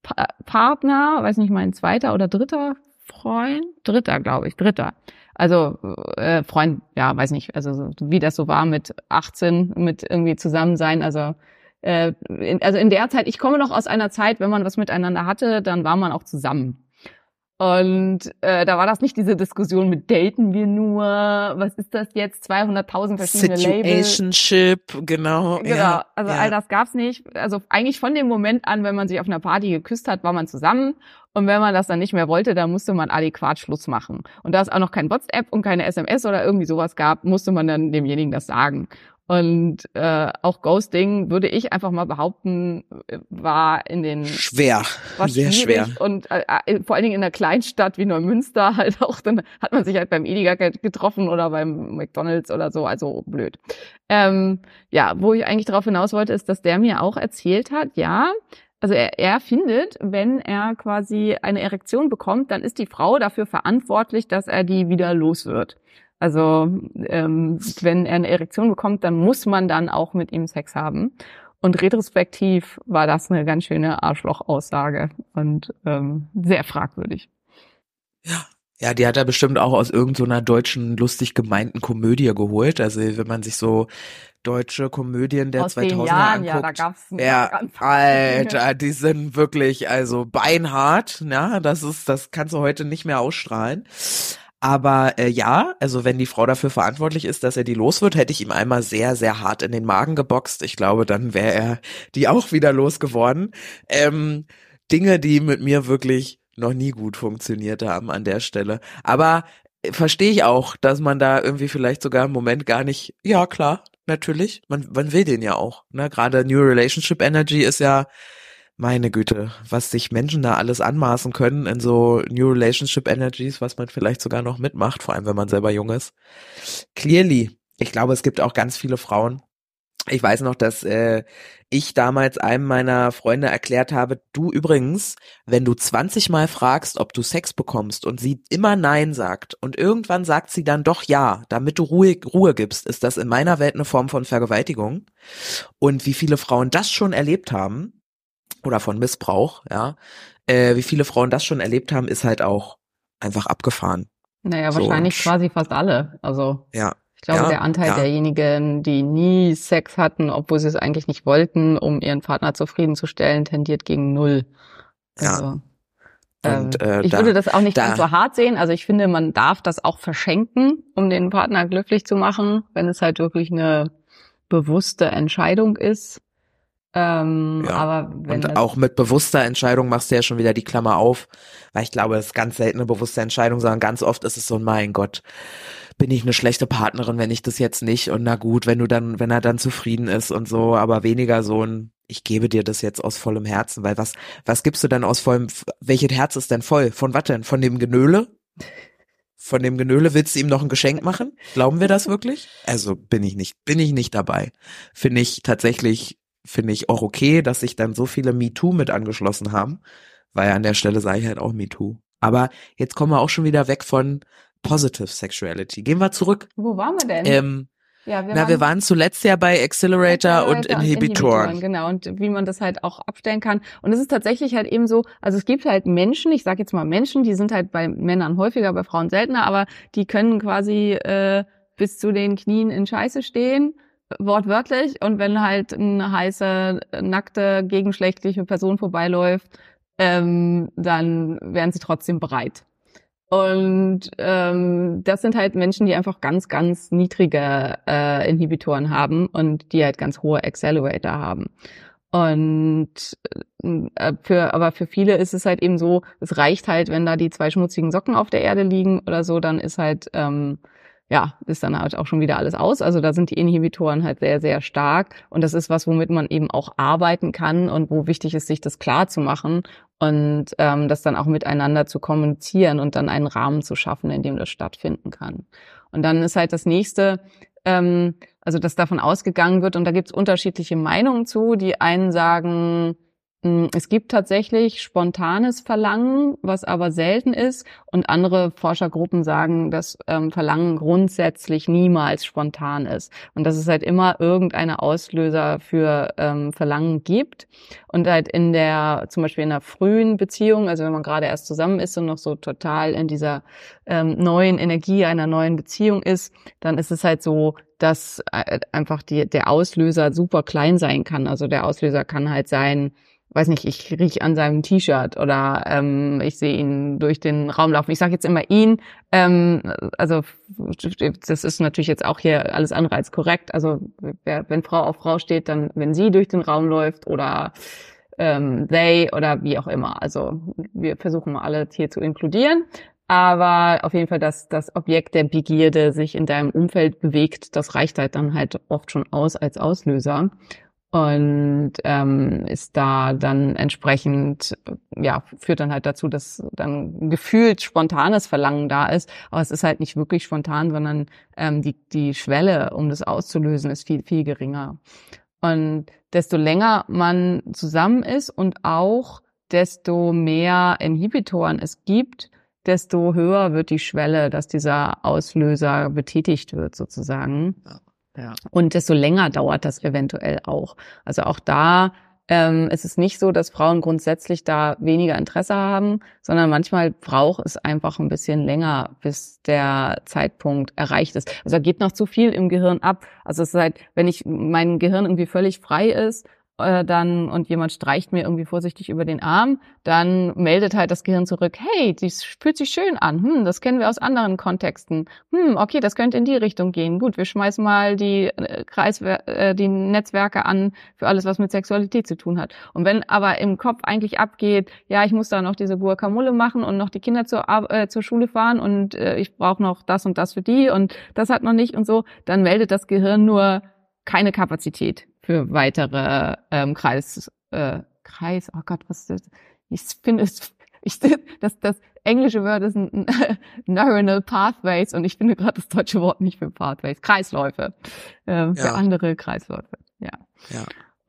pa Partner, weiß nicht, mein zweiter oder dritter Freund, dritter, glaube ich, dritter. Also äh, Freund, ja, weiß nicht, also so, wie das so war mit 18, mit irgendwie zusammen sein, also äh, in, also in der Zeit, ich komme noch aus einer Zeit, wenn man was miteinander hatte, dann war man auch zusammen. Und äh, da war das nicht diese Diskussion mit daten wir nur, was ist das jetzt, 200.000 verschiedene Labels. Situationship, genau. Genau, ja, also ja. all das gab's nicht. Also eigentlich von dem Moment an, wenn man sich auf einer Party geküsst hat, war man zusammen. Und wenn man das dann nicht mehr wollte, dann musste man adäquat Schluss machen. Und da es auch noch kein WhatsApp und keine SMS oder irgendwie sowas gab, musste man dann demjenigen das sagen. Und äh, auch Ghosting, würde ich einfach mal behaupten, war in den Schwer, war sehr schwer. und äh, äh, vor allen Dingen in einer Kleinstadt wie Neumünster halt auch, dann hat man sich halt beim Edeka ge- getroffen oder beim McDonalds oder so, also blöd. Ähm, ja, wo ich eigentlich darauf hinaus wollte, ist, dass der mir auch erzählt hat, ja, also er, er findet, wenn er quasi eine Erektion bekommt, dann ist die Frau dafür verantwortlich, dass er die wieder los wird. Also ähm, wenn er eine Erektion bekommt, dann muss man dann auch mit ihm Sex haben. Und retrospektiv war das eine ganz schöne Arschloch-Aussage und ähm, sehr fragwürdig. Ja, die hat er bestimmt auch aus irgendeiner deutschen lustig gemeinten Komödie geholt. Also wenn man sich so deutsche Komödien der Aus 2000er den Jahren, anguckt. ja, da gab's Ja, ganz Alter, die sind wirklich also beinhart, ja, das ist, das kannst du heute nicht mehr ausstrahlen. Aber äh, ja, also wenn die Frau dafür verantwortlich ist, dass er die los wird, hätte ich ihm einmal sehr, sehr hart in den Magen geboxt. Ich glaube, dann wäre er die auch wieder losgeworden. Ähm, Dinge, die mit mir wirklich noch nie gut funktioniert haben an der Stelle. Aber äh, verstehe ich auch, dass man da irgendwie vielleicht sogar im Moment gar nicht, ja klar, natürlich, man, man will den ja auch. Ne? Gerade New Relationship Energy ist ja, meine Güte, was sich Menschen da alles anmaßen können in so New Relationship Energies, was man vielleicht sogar noch mitmacht, vor allem wenn man selber jung ist. Clearly, ich glaube, es gibt auch ganz viele Frauen. Ich weiß noch, dass äh, ich damals einem meiner Freunde erklärt habe, du übrigens, wenn du 20 Mal fragst, ob du Sex bekommst und sie immer Nein sagt und irgendwann sagt sie dann doch Ja, damit du Ruhe, Ruhe gibst, ist das in meiner Welt eine Form von Vergewaltigung. Und wie viele Frauen das schon erlebt haben, oder von Missbrauch, ja, äh, wie viele Frauen das schon erlebt haben, ist halt auch einfach abgefahren. Naja, So, wahrscheinlich sch- quasi fast alle. Also Ja, ich glaube, Ja, der Anteil ja. derjenigen, die nie Sex hatten, obwohl sie es eigentlich nicht wollten, um ihren Partner zufriedenzustellen, tendiert gegen null. Ja. Also, Und, ähm, äh, ich da- würde das auch nicht da- ganz so hart sehen. Also ich finde, man darf das auch verschenken, um den Partner glücklich zu machen, wenn es halt wirklich eine bewusste Entscheidung ist. Ähm, Ja. Aber wenn und auch mit bewusster Entscheidung machst du ja schon wieder die Klammer auf, weil ich glaube, es ist ganz selten eine bewusste Entscheidung, sondern ganz oft ist es so, mein Gott, bin ich eine schlechte Partnerin, wenn ich das jetzt nicht und na gut, wenn du dann, wenn er dann zufrieden ist und so, aber weniger so ein, ich gebe dir das jetzt aus vollem Herzen, weil was, was gibst du denn aus vollem, welches Herz ist denn voll? Von was denn? Von dem Genöle? Von dem Genöle willst du ihm noch ein Geschenk machen? Glauben wir das wirklich? Also bin ich nicht, bin ich nicht dabei. Finde ich tatsächlich, finde ich auch okay, dass sich dann so viele MeToo mit angeschlossen haben, weil an der Stelle sage ich halt auch MeToo. Aber jetzt kommen wir auch schon wieder weg von Positive Sexuality. Gehen wir zurück. Wo waren wir denn? Ähm, ja, wir na, wir waren zuletzt ja bei Accelerator, und Accelerator Inhibitoren. Genau, und wie man das halt auch abstellen kann. Und es ist tatsächlich halt eben so, also es gibt halt Menschen, ich sage jetzt mal Menschen, die sind halt bei Männern häufiger, bei Frauen seltener, aber die können quasi äh, bis zu den Knien in Scheiße stehen wortwörtlich und wenn halt eine heiße, nackte, gegenschlechtliche Person vorbeiläuft, ähm, dann wären sie trotzdem bereit. Und ähm, das sind halt Menschen, die einfach ganz, ganz niedrige äh, Inhibitoren haben und die halt ganz hohe Accelerator haben. Und äh, für, aber für viele ist es halt eben so, es reicht halt, wenn da die zwei schmutzigen Socken auf der Erde liegen oder so, dann ist halt ähm, ja, ist dann halt auch schon wieder alles aus. Also da sind die Inhibitoren halt sehr, sehr stark. Und das ist was, womit man eben auch arbeiten kann und wo wichtig ist, sich das klar zu machen und ähm, das dann auch miteinander zu kommunizieren und dann einen Rahmen zu schaffen, in dem das stattfinden kann. Und dann ist halt das nächste, ähm, also dass davon ausgegangen wird, und da gibt es unterschiedliche Meinungen zu. Die einen sagen, es gibt tatsächlich spontanes Verlangen, was aber selten ist. Und andere Forschergruppen sagen, dass ähm, Verlangen grundsätzlich niemals spontan ist. Und dass es halt immer irgendeine Auslöser für ähm, Verlangen gibt. Und halt in der, zum Beispiel in einer frühen Beziehung, also wenn man gerade erst zusammen ist und noch so total in dieser ähm, neuen Energie einer neuen Beziehung ist, dann ist es halt so, dass äh, einfach die, der Auslöser super klein sein kann. Also der Auslöser kann halt sein, weiß nicht, ich riech an seinem T-Shirt oder ähm, ich sehe ihn durch den Raum laufen. Ich sage jetzt immer ihn. Ähm, also das ist natürlich jetzt auch hier alles andere als korrekt. Also wenn Frau auf Frau steht, dann wenn sie durch den Raum läuft oder ähm, they oder wie auch immer. Also wir versuchen mal alle hier zu inkludieren. Aber auf jeden Fall, dass das Objekt der Begierde sich in deinem Umfeld bewegt, das reicht halt dann halt oft schon aus als Auslöser und ähm, ist da dann entsprechend, ja, führt dann halt dazu, dass dann gefühlt spontanes Verlangen da ist, aber es ist halt nicht wirklich spontan, sondern ähm, die, die Schwelle, um das auszulösen, ist viel, viel geringer. Und desto länger man zusammen ist und auch desto mehr Inhibitoren es gibt, desto höher wird die Schwelle, dass dieser Auslöser betätigt wird, sozusagen. Ja. Und desto länger dauert das eventuell auch. Also auch da ähm, ist es nicht so, dass Frauen grundsätzlich da weniger Interesse haben, sondern manchmal braucht es einfach ein bisschen länger, bis der Zeitpunkt erreicht ist. Also da geht noch zu viel im Gehirn ab. Also es ist halt, wenn ich mein Gehirn irgendwie völlig frei ist äh, dann und jemand streicht mir irgendwie vorsichtig über den Arm, dann meldet halt das Gehirn zurück, hey, das fühlt sich schön an, hm, das kennen wir aus anderen Kontexten, hm, okay, das könnte in die Richtung gehen, gut, wir schmeißen mal die äh, Kreiswer äh, die Netzwerke an für alles, was mit Sexualität zu tun hat. Und wenn aber im Kopf eigentlich abgeht, ja, ich muss da noch diese Guacamole machen und noch die Kinder zur, äh, zur Schule fahren und äh, ich brauche noch das und das für die und das hat noch nicht und so, dann meldet das Gehirn nur keine Kapazität für weitere ähm, Kreis, äh, Kreis, oh Gott, was ist das? Ich finde es, ich, das, das englische Wort ist ein, Neuronal Pathways und ich finde gerade das deutsche Wort nicht für Pathways, Kreisläufe, ähm, für andere Kreisläufe, ja. Ja.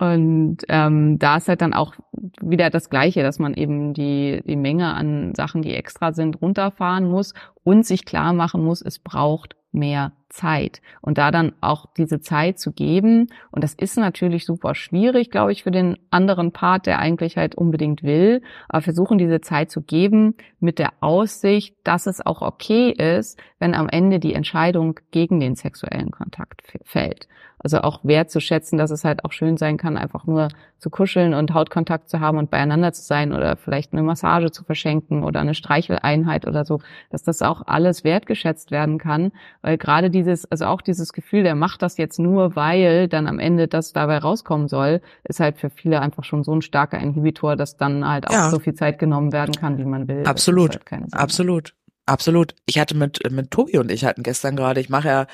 Und ähm, da ist halt dann auch wieder das Gleiche, dass man eben die, die Menge an Sachen, die extra sind, runterfahren muss und sich klar machen muss, es braucht mehr Zeit. Und da dann auch diese Zeit zu geben, und das ist natürlich super schwierig, glaube ich, für den anderen Part, der eigentlich halt unbedingt will, aber versuchen diese Zeit zu geben mit der Aussicht, dass es auch okay ist, wenn am Ende die Entscheidung gegen den sexuellen Kontakt fällt. Also auch wertzuschätzen, dass es halt auch schön sein kann, einfach nur zu kuscheln und Hautkontakt zu haben und beieinander zu sein oder vielleicht eine Massage zu verschenken oder eine Streicheleinheit oder so, dass das auch alles wertgeschätzt werden kann, weil gerade dieses, also auch dieses Gefühl, der macht das jetzt nur, weil dann am Ende das dabei rauskommen soll, ist halt für viele einfach schon so ein starker Inhibitor, dass dann halt auch ja. so viel Zeit genommen werden kann, wie man will. Absolut, halt absolut. Absolut. Ich hatte mit mit Tobi und ich hatten gestern gerade, ich mache ja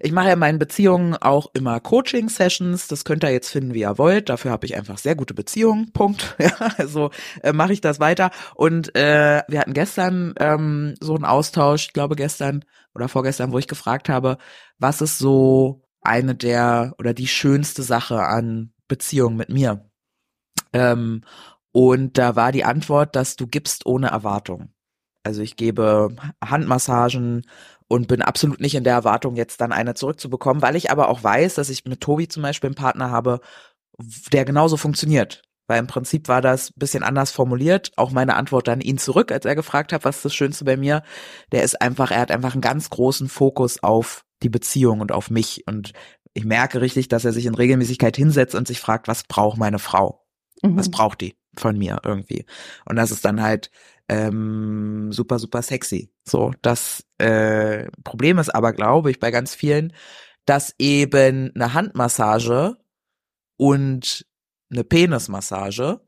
ich mache ja in meinen Beziehungen auch immer Coaching Sessions, das könnt ihr jetzt finden, wie ihr wollt. Dafür habe ich einfach sehr gute Beziehungen. Punkt. Ja, also äh, mache ich das weiter und äh, wir hatten gestern ähm, so einen Austausch, ich glaube gestern oder vorgestern, wo ich gefragt habe, was ist so eine der oder die schönste Sache an Beziehungen mit mir? Ähm, und da war die Antwort, dass du gibst ohne Erwartung. Also ich gebe Handmassagen und bin absolut nicht in der Erwartung, jetzt dann eine zurückzubekommen, weil ich aber auch weiß, dass ich mit Tobi zum Beispiel einen Partner habe, der genauso funktioniert. Weil im Prinzip war das ein bisschen anders formuliert. Auch meine Antwort an ihn zurück, als er gefragt hat, was ist das Schönste bei mir. Der ist einfach, er hat einfach einen ganz großen Fokus auf die Beziehung und auf mich. Und ich merke richtig, dass er sich in Regelmäßigkeit hinsetzt und sich fragt, was braucht meine Frau? Mhm. Was braucht die von mir irgendwie? Und das ist dann halt ähm, super, super sexy. So, das äh, Problem ist aber, glaube ich, bei ganz vielen, dass eben eine Handmassage und eine Penismassage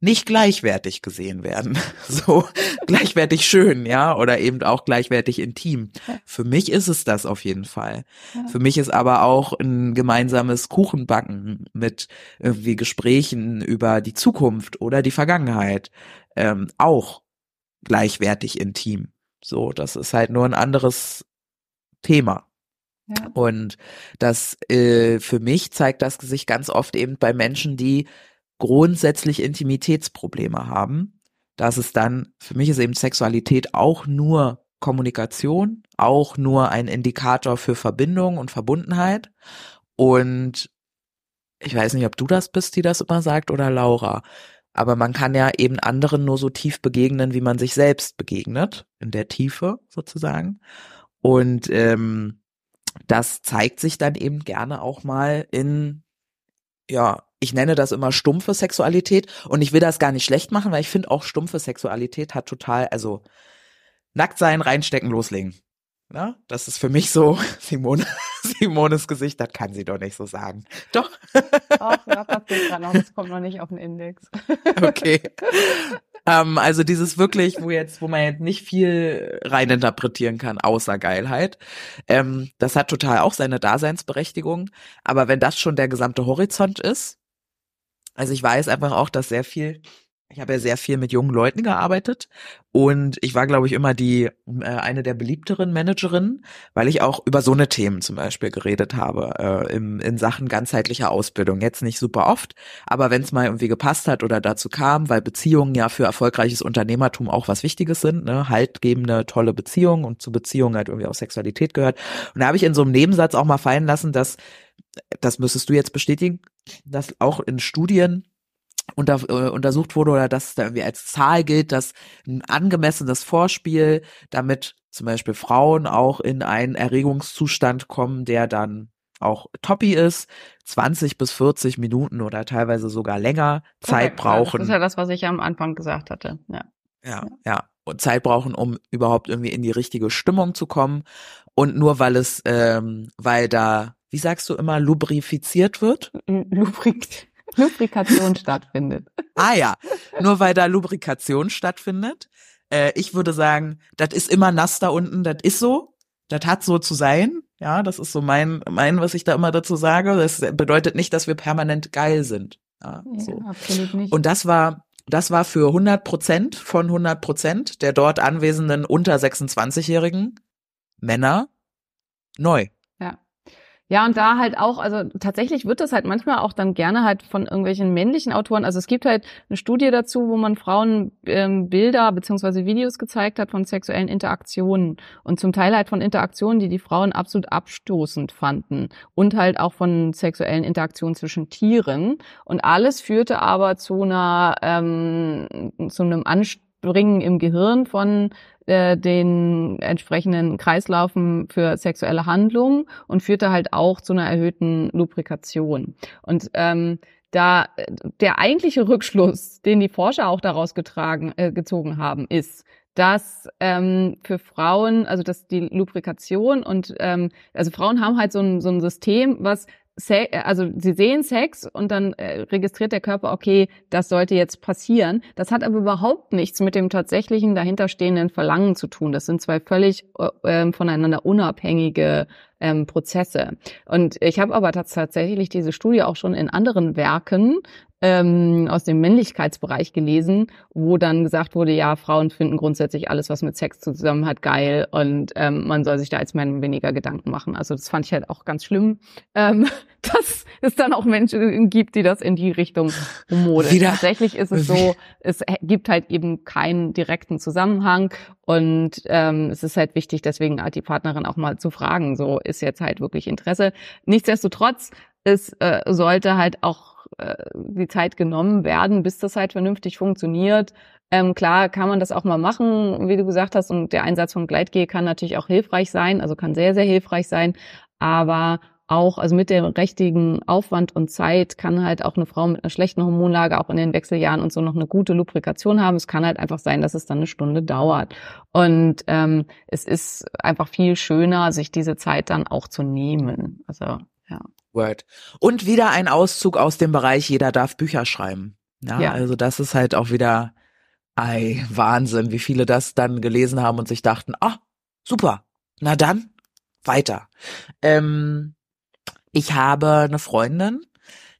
nicht gleichwertig gesehen werden. So gleichwertig schön, ja, oder eben auch gleichwertig intim. Für mich ist es das auf jeden Fall. Für mich ist aber auch ein gemeinsames Kuchenbacken mit irgendwie Gesprächen über die Zukunft oder die Vergangenheit ähm, auch gleichwertig intim. So, das ist halt nur ein anderes Thema. Ja. Und das äh, für mich zeigt das sich ganz oft eben bei Menschen, die grundsätzlich Intimitätsprobleme haben. Das ist dann, für mich ist eben Sexualität auch nur Kommunikation, auch nur ein Indikator für Verbindung und Verbundenheit. Und ich weiß nicht, ob du das bist, die das immer sagt, oder Laura. Aber man kann ja eben anderen nur so tief begegnen, wie man sich selbst begegnet, in der Tiefe sozusagen. Und ähm, das zeigt sich dann eben gerne auch mal in, ja, ich nenne das immer stumpfe Sexualität und ich will das gar nicht schlecht machen, weil ich finde auch stumpfe Sexualität hat total, also nackt sein, reinstecken, loslegen. Ja, das ist für mich so, Simone, Simones Gesicht, das kann sie doch nicht so sagen. Doch. Ach, noch, das kommt noch nicht auf den Index. Okay. ähm, also dieses wirklich, wo jetzt, wo man jetzt nicht viel reininterpretieren kann, außer Geilheit. Ähm, das hat total auch seine Daseinsberechtigung. Aber wenn das schon der gesamte Horizont ist, also ich weiß einfach auch, dass sehr viel ich habe ja sehr viel mit jungen Leuten gearbeitet und ich war, glaube ich, immer die äh, eine der beliebteren Managerinnen, weil ich auch über so eine Themen zum Beispiel geredet habe äh, im, in Sachen ganzheitlicher Ausbildung. Jetzt nicht super oft, aber wenn es mal irgendwie gepasst hat oder dazu kam, weil Beziehungen ja für erfolgreiches Unternehmertum auch was Wichtiges sind, ne, haltgebende tolle Beziehungen und zu Beziehungen halt irgendwie auch Sexualität gehört. Und da habe ich in so einem Nebensatz auch mal fallen lassen, dass das müsstest du jetzt bestätigen, dass auch in Studien unter, äh, untersucht wurde oder dass es da irgendwie als Zahl gilt, dass ein angemessenes Vorspiel, damit zum Beispiel Frauen auch in einen Erregungszustand kommen, der dann auch toppi ist, 20 bis 40 Minuten oder teilweise sogar länger Zeit okay, brauchen. Das ist ja das, was ich am Anfang gesagt hatte. Ja. Ja, ja. Und Zeit brauchen, um überhaupt irgendwie in die richtige Stimmung zu kommen. Und nur weil es, ähm, weil da, wie sagst du immer, lubrifiziert wird? Lubrik Lubrikation stattfindet. Ah ja, nur weil da Lubrikation stattfindet. Äh, ich würde sagen, das ist immer nass da unten, das ist so. Das hat so zu sein. Ja, das ist so mein, mein, was ich da immer dazu sage. Das bedeutet nicht, dass wir permanent geil sind. Ja, ja so. absolut nicht. Und das war, das war für 100 Prozent von 100 Prozent der dort anwesenden unter 26-jährigen Männer neu. Ja, und da halt auch, also tatsächlich wird das halt manchmal auch dann gerne halt von irgendwelchen männlichen Autoren. Also es gibt halt eine Studie dazu, wo man Frauen ähm, Bilder beziehungsweise Videos gezeigt hat von sexuellen Interaktionen und zum Teil halt von Interaktionen, die die Frauen absolut abstoßend fanden und halt auch von sexuellen Interaktionen zwischen Tieren. Und alles führte aber zu einer ähm, zu einem Anspringen im Gehirn von äh, den entsprechenden Kreislaufen für sexuelle Handlungen und führte halt auch zu einer erhöhten Lubrikation. Und ähm, da der eigentliche Rückschluss, den die Forscher auch daraus getragen, äh, gezogen haben, ist, dass ähm, für Frauen, also dass die Lubrikation und ähm, also Frauen haben halt so ein, so ein System, was Se also sie sehen Sex und dann äh, registriert der Körper, okay, das sollte jetzt passieren. Das hat aber überhaupt nichts mit dem tatsächlichen dahinterstehenden Verlangen zu tun. Das sind zwei völlig äh, ähm, voneinander unabhängige ähm, Prozesse. Und ich habe aber tatsächlich diese Studie auch schon in anderen Werken ähm, aus dem Männlichkeitsbereich gelesen, wo dann gesagt wurde, ja, Frauen finden grundsätzlich alles, was mit Sex zusammen hat, geil und ähm, man soll sich da als Mann weniger Gedanken machen. Also das fand ich halt auch ganz schlimm, ähm, dass es dann auch Menschen gibt, die das in die Richtung modeln. Tatsächlich ist es so, es gibt halt eben keinen direkten Zusammenhang und ähm, es ist halt wichtig, deswegen die Partnerin auch mal zu fragen, so ist jetzt halt wirklich Interesse. Nichtsdestotrotz, es äh, sollte halt auch äh, die Zeit genommen werden, bis das halt vernünftig funktioniert. Ähm, klar kann man das auch mal machen, wie du gesagt hast, und der Einsatz von Gleitgel kann natürlich auch hilfreich sein, also kann sehr, sehr hilfreich sein, aber auch, also mit dem richtigen Aufwand und Zeit kann halt auch eine Frau mit einer schlechten Hormonlage auch in den Wechseljahren und so noch eine gute Lubrikation haben. Es kann halt einfach sein, dass es dann eine Stunde dauert. Und ähm, es ist einfach viel schöner, sich diese Zeit dann auch zu nehmen. Also. Word. Und wieder ein Auszug aus dem Bereich, jeder darf Bücher schreiben. Ja, Ja. also das ist halt auch wieder, ei, Wahnsinn, wie viele das dann gelesen haben und sich dachten, ah, super, na dann, weiter. Ähm, ich habe eine Freundin,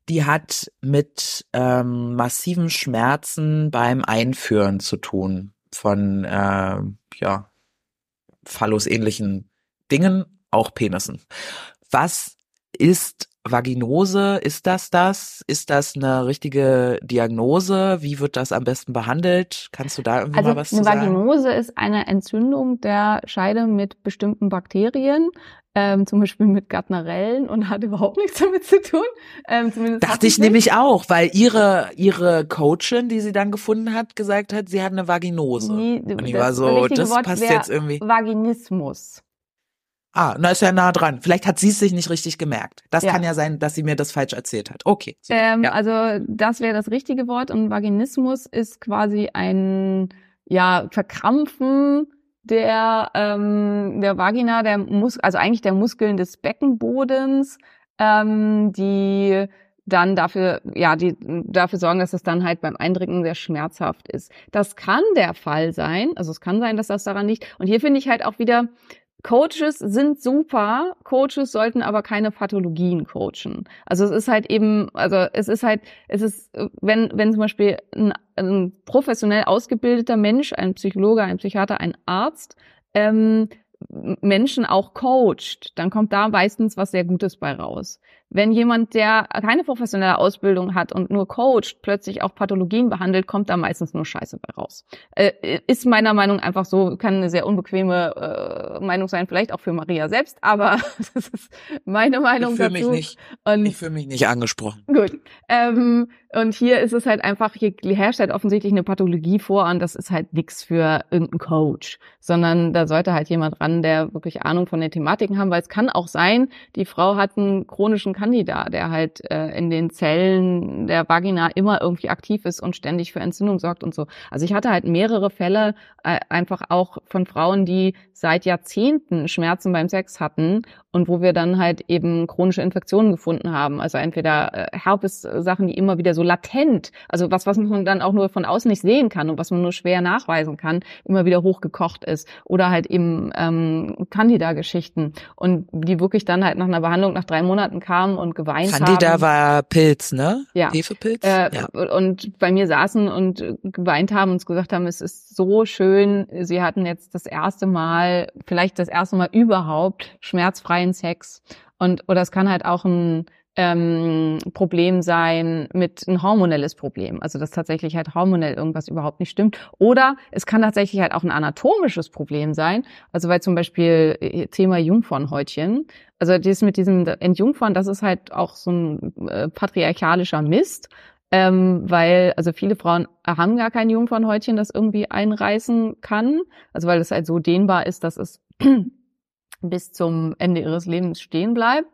die hat mit ähm, massiven Schmerzen beim Einführen zu tun von, äh, ja, Phallus-ähnlichen Dingen, auch Penissen. Was ist Vaginose? Ist das das? Ist das eine richtige Diagnose? Wie wird das am besten behandelt? Kannst du da irgendwie Also mal was eine zu sagen? Vaginose ist eine Entzündung der Scheide mit bestimmten Bakterien, ähm, zum Beispiel mit Gardnerellen und hat überhaupt nichts damit zu tun. Ähm, zumindest Dachte ich hoffentlich. nämlich auch, weil ihre, ihre Coachin, die sie dann gefunden hat, gesagt hat, sie hat eine Vaginose. Nee, Und ich das war so, das Wort passt jetzt irgendwie. Vaginismus. Ah, na ist ja nah dran. Vielleicht hat sie es sich nicht richtig gemerkt. Das Ja. kann ja sein, dass sie mir das falsch erzählt hat. Okay. super. Ähm, ja. Also das wäre das richtige Wort und Vaginismus ist quasi ein ja Verkrampfen der ähm, der Vagina, der Mus also eigentlich der Muskeln des Beckenbodens, ähm, die dann dafür, ja, die dafür sorgen, dass es dann halt beim Eindrücken sehr schmerzhaft ist. Das kann der Fall sein, also es kann sein, dass das daran liegt. Und hier finde ich halt auch wieder, Coaches sind super, Coaches sollten aber keine Pathologien coachen. Also es ist halt eben, also es ist halt, es ist, wenn, wenn zum Beispiel ein, ein professionell ausgebildeter Mensch, ein Psychologe, ein Psychiater, ein Arzt, ähm, Menschen auch coacht, dann kommt da meistens was sehr Gutes bei raus. Wenn jemand, der keine professionelle Ausbildung hat und nur coacht, plötzlich auch Pathologien behandelt, kommt da meistens nur Scheiße bei raus. Äh, ist meiner Meinung einfach so, kann eine sehr unbequeme äh, Meinung sein, vielleicht auch für Maria selbst, aber das ist meine Meinung ich dazu. mich nicht, und ich fühle mich nicht angesprochen. Gut. Ähm, und hier ist es halt einfach, hier herrscht halt offensichtlich eine Pathologie vor und das ist halt nichts für irgendeinen Coach, sondern da sollte halt jemand ran, der wirklich Ahnung von den Thematiken haben, weil es kann auch sein, die Frau hat einen chronischen Candida, der halt äh, in den Zellen der Vagina immer irgendwie aktiv ist und ständig für Entzündung sorgt und so. Also ich hatte halt mehrere Fälle äh, einfach auch von Frauen, die seit Jahrzehnten Schmerzen beim Sex hatten und wo wir dann halt eben chronische Infektionen gefunden haben. Also entweder äh, Herpes-Sachen, die immer wieder so latent, also was, was man dann auch nur von außen nicht sehen kann und was man nur schwer nachweisen kann, immer wieder hochgekocht ist. Oder halt eben ähm, Candida-Geschichten und die wirklich dann halt nach einer Behandlung nach drei Monaten kamen und geweint Candida haben. war Pilz, ne? Ja. Hefepilz? Äh, ja. und bei mir saßen und geweint haben und gesagt haben, es ist so schön, sie hatten jetzt das erste Mal, vielleicht das erste Mal überhaupt schmerzfreien Sex. Und oder es kann halt auch ein ähm, Problem sein mit ein hormonelles Problem, also dass tatsächlich halt hormonell irgendwas überhaupt nicht stimmt. Oder es kann tatsächlich halt auch ein anatomisches Problem sein, also weil zum Beispiel äh, Thema Jungfernhäutchen, also das mit diesem Entjungfern, das ist halt auch so ein äh, patriarchalischer Mist. Ähm, weil also viele Frauen haben gar kein Jungfernhäutchen, das irgendwie einreißen kann, also weil es halt so dehnbar ist, dass es bis zum Ende ihres Lebens stehen bleibt.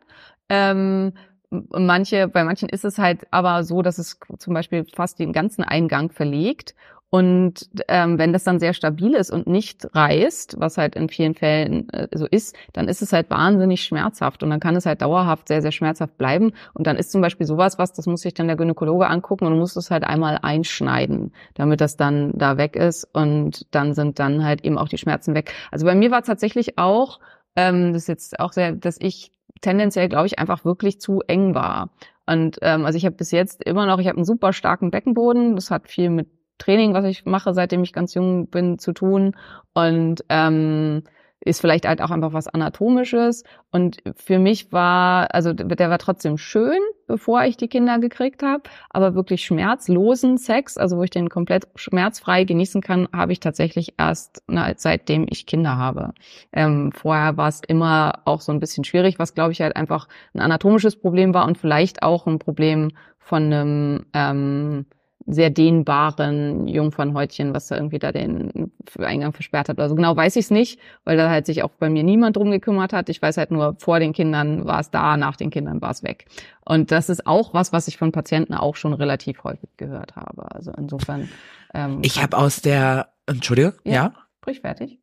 Ähm, manche, bei manchen ist es halt aber so, dass es zum Beispiel fast den ganzen Eingang verlegt. Und ähm, wenn das dann sehr stabil ist und nicht reißt, was halt in vielen Fällen äh, so ist, dann ist es halt wahnsinnig schmerzhaft und dann kann es halt dauerhaft sehr, sehr schmerzhaft bleiben. Und dann ist zum Beispiel sowas, was, das muss sich dann der Gynäkologe angucken und muss es halt einmal einschneiden, damit das dann da weg ist und dann sind dann halt eben auch die Schmerzen weg. Also bei mir war tatsächlich auch, ähm, das ist jetzt auch sehr, dass ich tendenziell, glaube ich, einfach wirklich zu eng war. Und ähm, also ich habe bis jetzt immer noch, ich habe einen super starken Beckenboden. Das hat viel mit Training, was ich mache, seitdem ich ganz jung bin, zu tun. Und ähm, ist vielleicht halt auch einfach was Anatomisches. Und für mich war, also der war trotzdem schön, bevor ich die Kinder gekriegt habe, aber wirklich schmerzlosen Sex, also wo ich den komplett schmerzfrei genießen kann, habe ich tatsächlich erst na, seitdem ich Kinder habe. Ähm, vorher war es immer auch so ein bisschen schwierig, was glaube ich halt einfach ein anatomisches Problem war und vielleicht auch ein Problem von einem ähm, sehr dehnbaren Jungfernhäutchen, was da irgendwie da den Eingang versperrt hat. Also genau weiß ich es nicht, weil da halt sich auch bei mir niemand drum gekümmert hat. Ich weiß halt nur, vor den Kindern war es da, nach den Kindern war es weg. Und das ist auch was, was ich von Patienten auch schon relativ häufig gehört habe. Also insofern. Ähm, ich habe aus der, Entschuldige, ja? ja? Sprich fertig.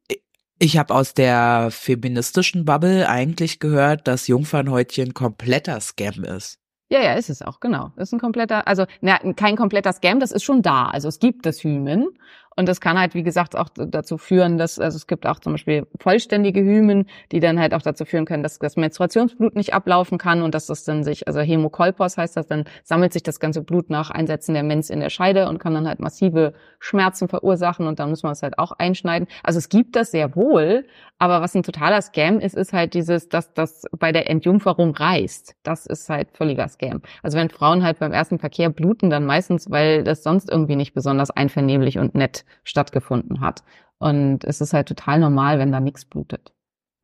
Ich habe aus der feministischen Bubble eigentlich gehört, dass Jungfernhäutchen kompletter Scam ist. Ja, ja, ist es auch, genau. Ist ein kompletter, also na, kein kompletter Scam, das ist schon da. Also es gibt das Hymen und das kann halt, wie gesagt, auch dazu führen, dass, also es gibt auch zum Beispiel vollständige Hymen, die dann halt auch dazu führen können, dass das Menstruationsblut nicht ablaufen kann und dass das dann sich, also Hämokolpos heißt das, dann sammelt sich das ganze Blut nach Einsetzen der Mens in der Scheide und kann dann halt massive Schmerzen verursachen und dann muss man es halt auch einschneiden. Also es gibt das sehr wohl, aber was ein totaler Scam ist, ist halt dieses, dass das bei der Entjungferung reißt. Das ist halt völliger Scam. Also wenn Frauen halt beim ersten Verkehr bluten, dann meistens, weil das sonst irgendwie nicht besonders einvernehmlich und nett stattgefunden hat. Und es ist halt total normal, wenn da nichts blutet.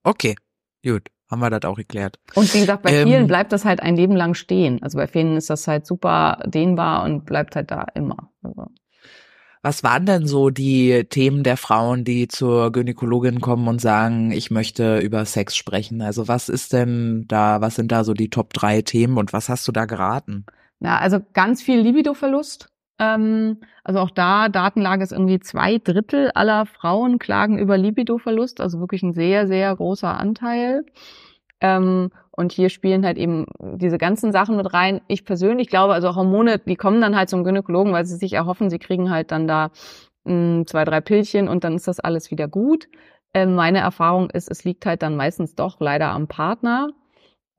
Okay, gut. Haben wir das auch erklärt. Und wie gesagt, bei ähm, vielen bleibt das halt ein Leben lang stehen. Also bei vielen ist das halt super dehnbar und bleibt halt da immer. Also. Was waren denn so die Themen der Frauen, die zur Gynäkologin kommen und sagen, ich möchte über Sex sprechen? Also was ist denn da, was sind da so die Top drei Themen und was hast du da geraten? Ja, also ganz viel Libidoverlust. Ähm, also auch da, Datenlage ist irgendwie zwei Drittel aller Frauen klagen über Libidoverlust, also wirklich ein sehr, sehr großer Anteil. Ähm, und hier spielen halt eben diese ganzen Sachen mit rein. Ich persönlich glaube, also Hormone, die kommen dann halt zum Gynäkologen, weil sie sich erhoffen, sie kriegen halt dann da mh, hm, zwei, drei Pillchen und dann ist das alles wieder gut. Ähm, meine Erfahrung ist, es liegt halt dann meistens doch leider am Partner.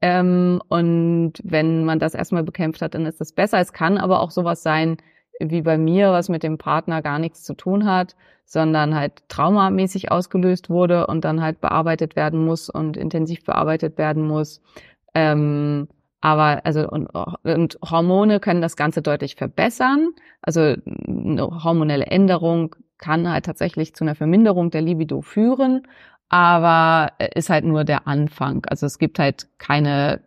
Ähm, und wenn man das erstmal bekämpft hat, dann ist das besser. Es kann aber auch sowas sein, wie bei mir, was mit dem Partner gar nichts zu tun hat, sondern halt traumamäßig ausgelöst wurde und dann halt bearbeitet werden muss und intensiv bearbeitet werden muss. Ähm, aber also und, und Hormone können das Ganze deutlich verbessern. Also eine hormonelle Änderung kann halt tatsächlich zu einer Verminderung der Libido führen, aber ist halt nur der Anfang. Also es gibt halt keine,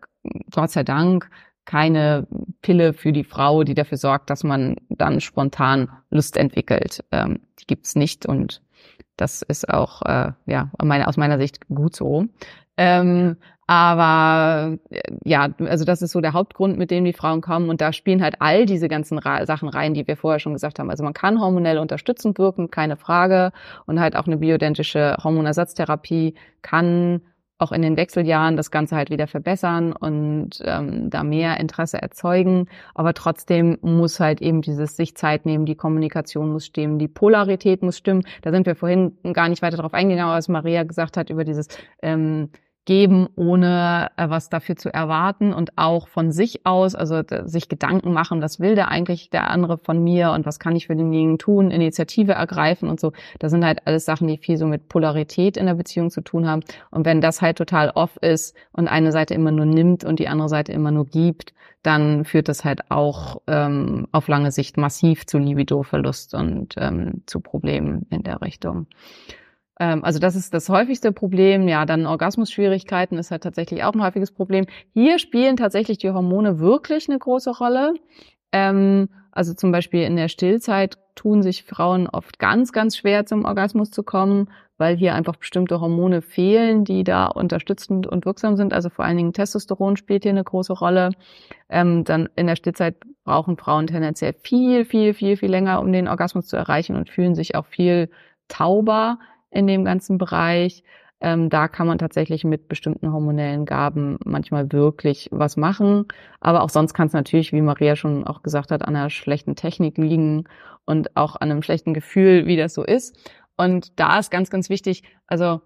Gott sei Dank, keine Pille für die Frau, die dafür sorgt, dass man dann spontan Lust entwickelt. Ähm, die gibt's nicht und das ist auch äh, ja meine, aus meiner Sicht gut so. Ähm, aber ja, also das ist so der Hauptgrund, mit dem die Frauen kommen. Und da spielen halt all diese ganzen Ra Sachen rein, die wir vorher schon gesagt haben. Also man kann hormonell unterstützend wirken, keine Frage. Und halt auch eine bioidentische Hormonersatztherapie kann auch in den Wechseljahren das Ganze halt wieder verbessern und ähm, da mehr Interesse erzeugen. Aber trotzdem muss halt eben dieses sich Zeit nehmen, die Kommunikation muss stimmen, die Polarität muss stimmen. Da sind wir vorhin gar nicht weiter drauf eingegangen, was Maria gesagt hat über dieses ähm, geben, ohne äh, was dafür zu erwarten und auch von sich aus, also sich Gedanken machen, was will der eigentlich der andere von mir und was kann ich für denjenigen tun, Initiative ergreifen und so. Das sind halt alles Sachen, die viel so mit Polarität in der Beziehung zu tun haben. Und wenn das halt total off ist und eine Seite immer nur nimmt und die andere Seite immer nur gibt, dann führt das halt auch ähm, auf lange Sicht massiv zu Libidoverlust und ähm, zu Problemen in der Richtung. Ähm, also das ist das häufigste Problem. Ja, dann Orgasmusschwierigkeiten ist halt tatsächlich auch ein häufiges Problem. Hier spielen tatsächlich die Hormone wirklich eine große Rolle. Ähm, also zum Beispiel in der Stillzeit tun sich Frauen oft ganz, ganz schwer zum Orgasmus zu kommen, weil hier einfach bestimmte Hormone fehlen, die da unterstützend und wirksam sind. Also vor allen Dingen Testosteron spielt hier eine große Rolle. Ähm, dann in der Stillzeit brauchen Frauen tendenziell viel, viel, viel, viel länger, um den Orgasmus zu erreichen und fühlen sich auch viel tauber in dem ganzen Bereich. Ähm, da kann man tatsächlich mit bestimmten hormonellen Gaben manchmal wirklich was machen. Aber auch sonst kann es natürlich, wie Maria schon auch gesagt hat, an einer schlechten Technik liegen und auch an einem schlechten Gefühl, wie das so ist. Und da ist ganz, ganz wichtig, also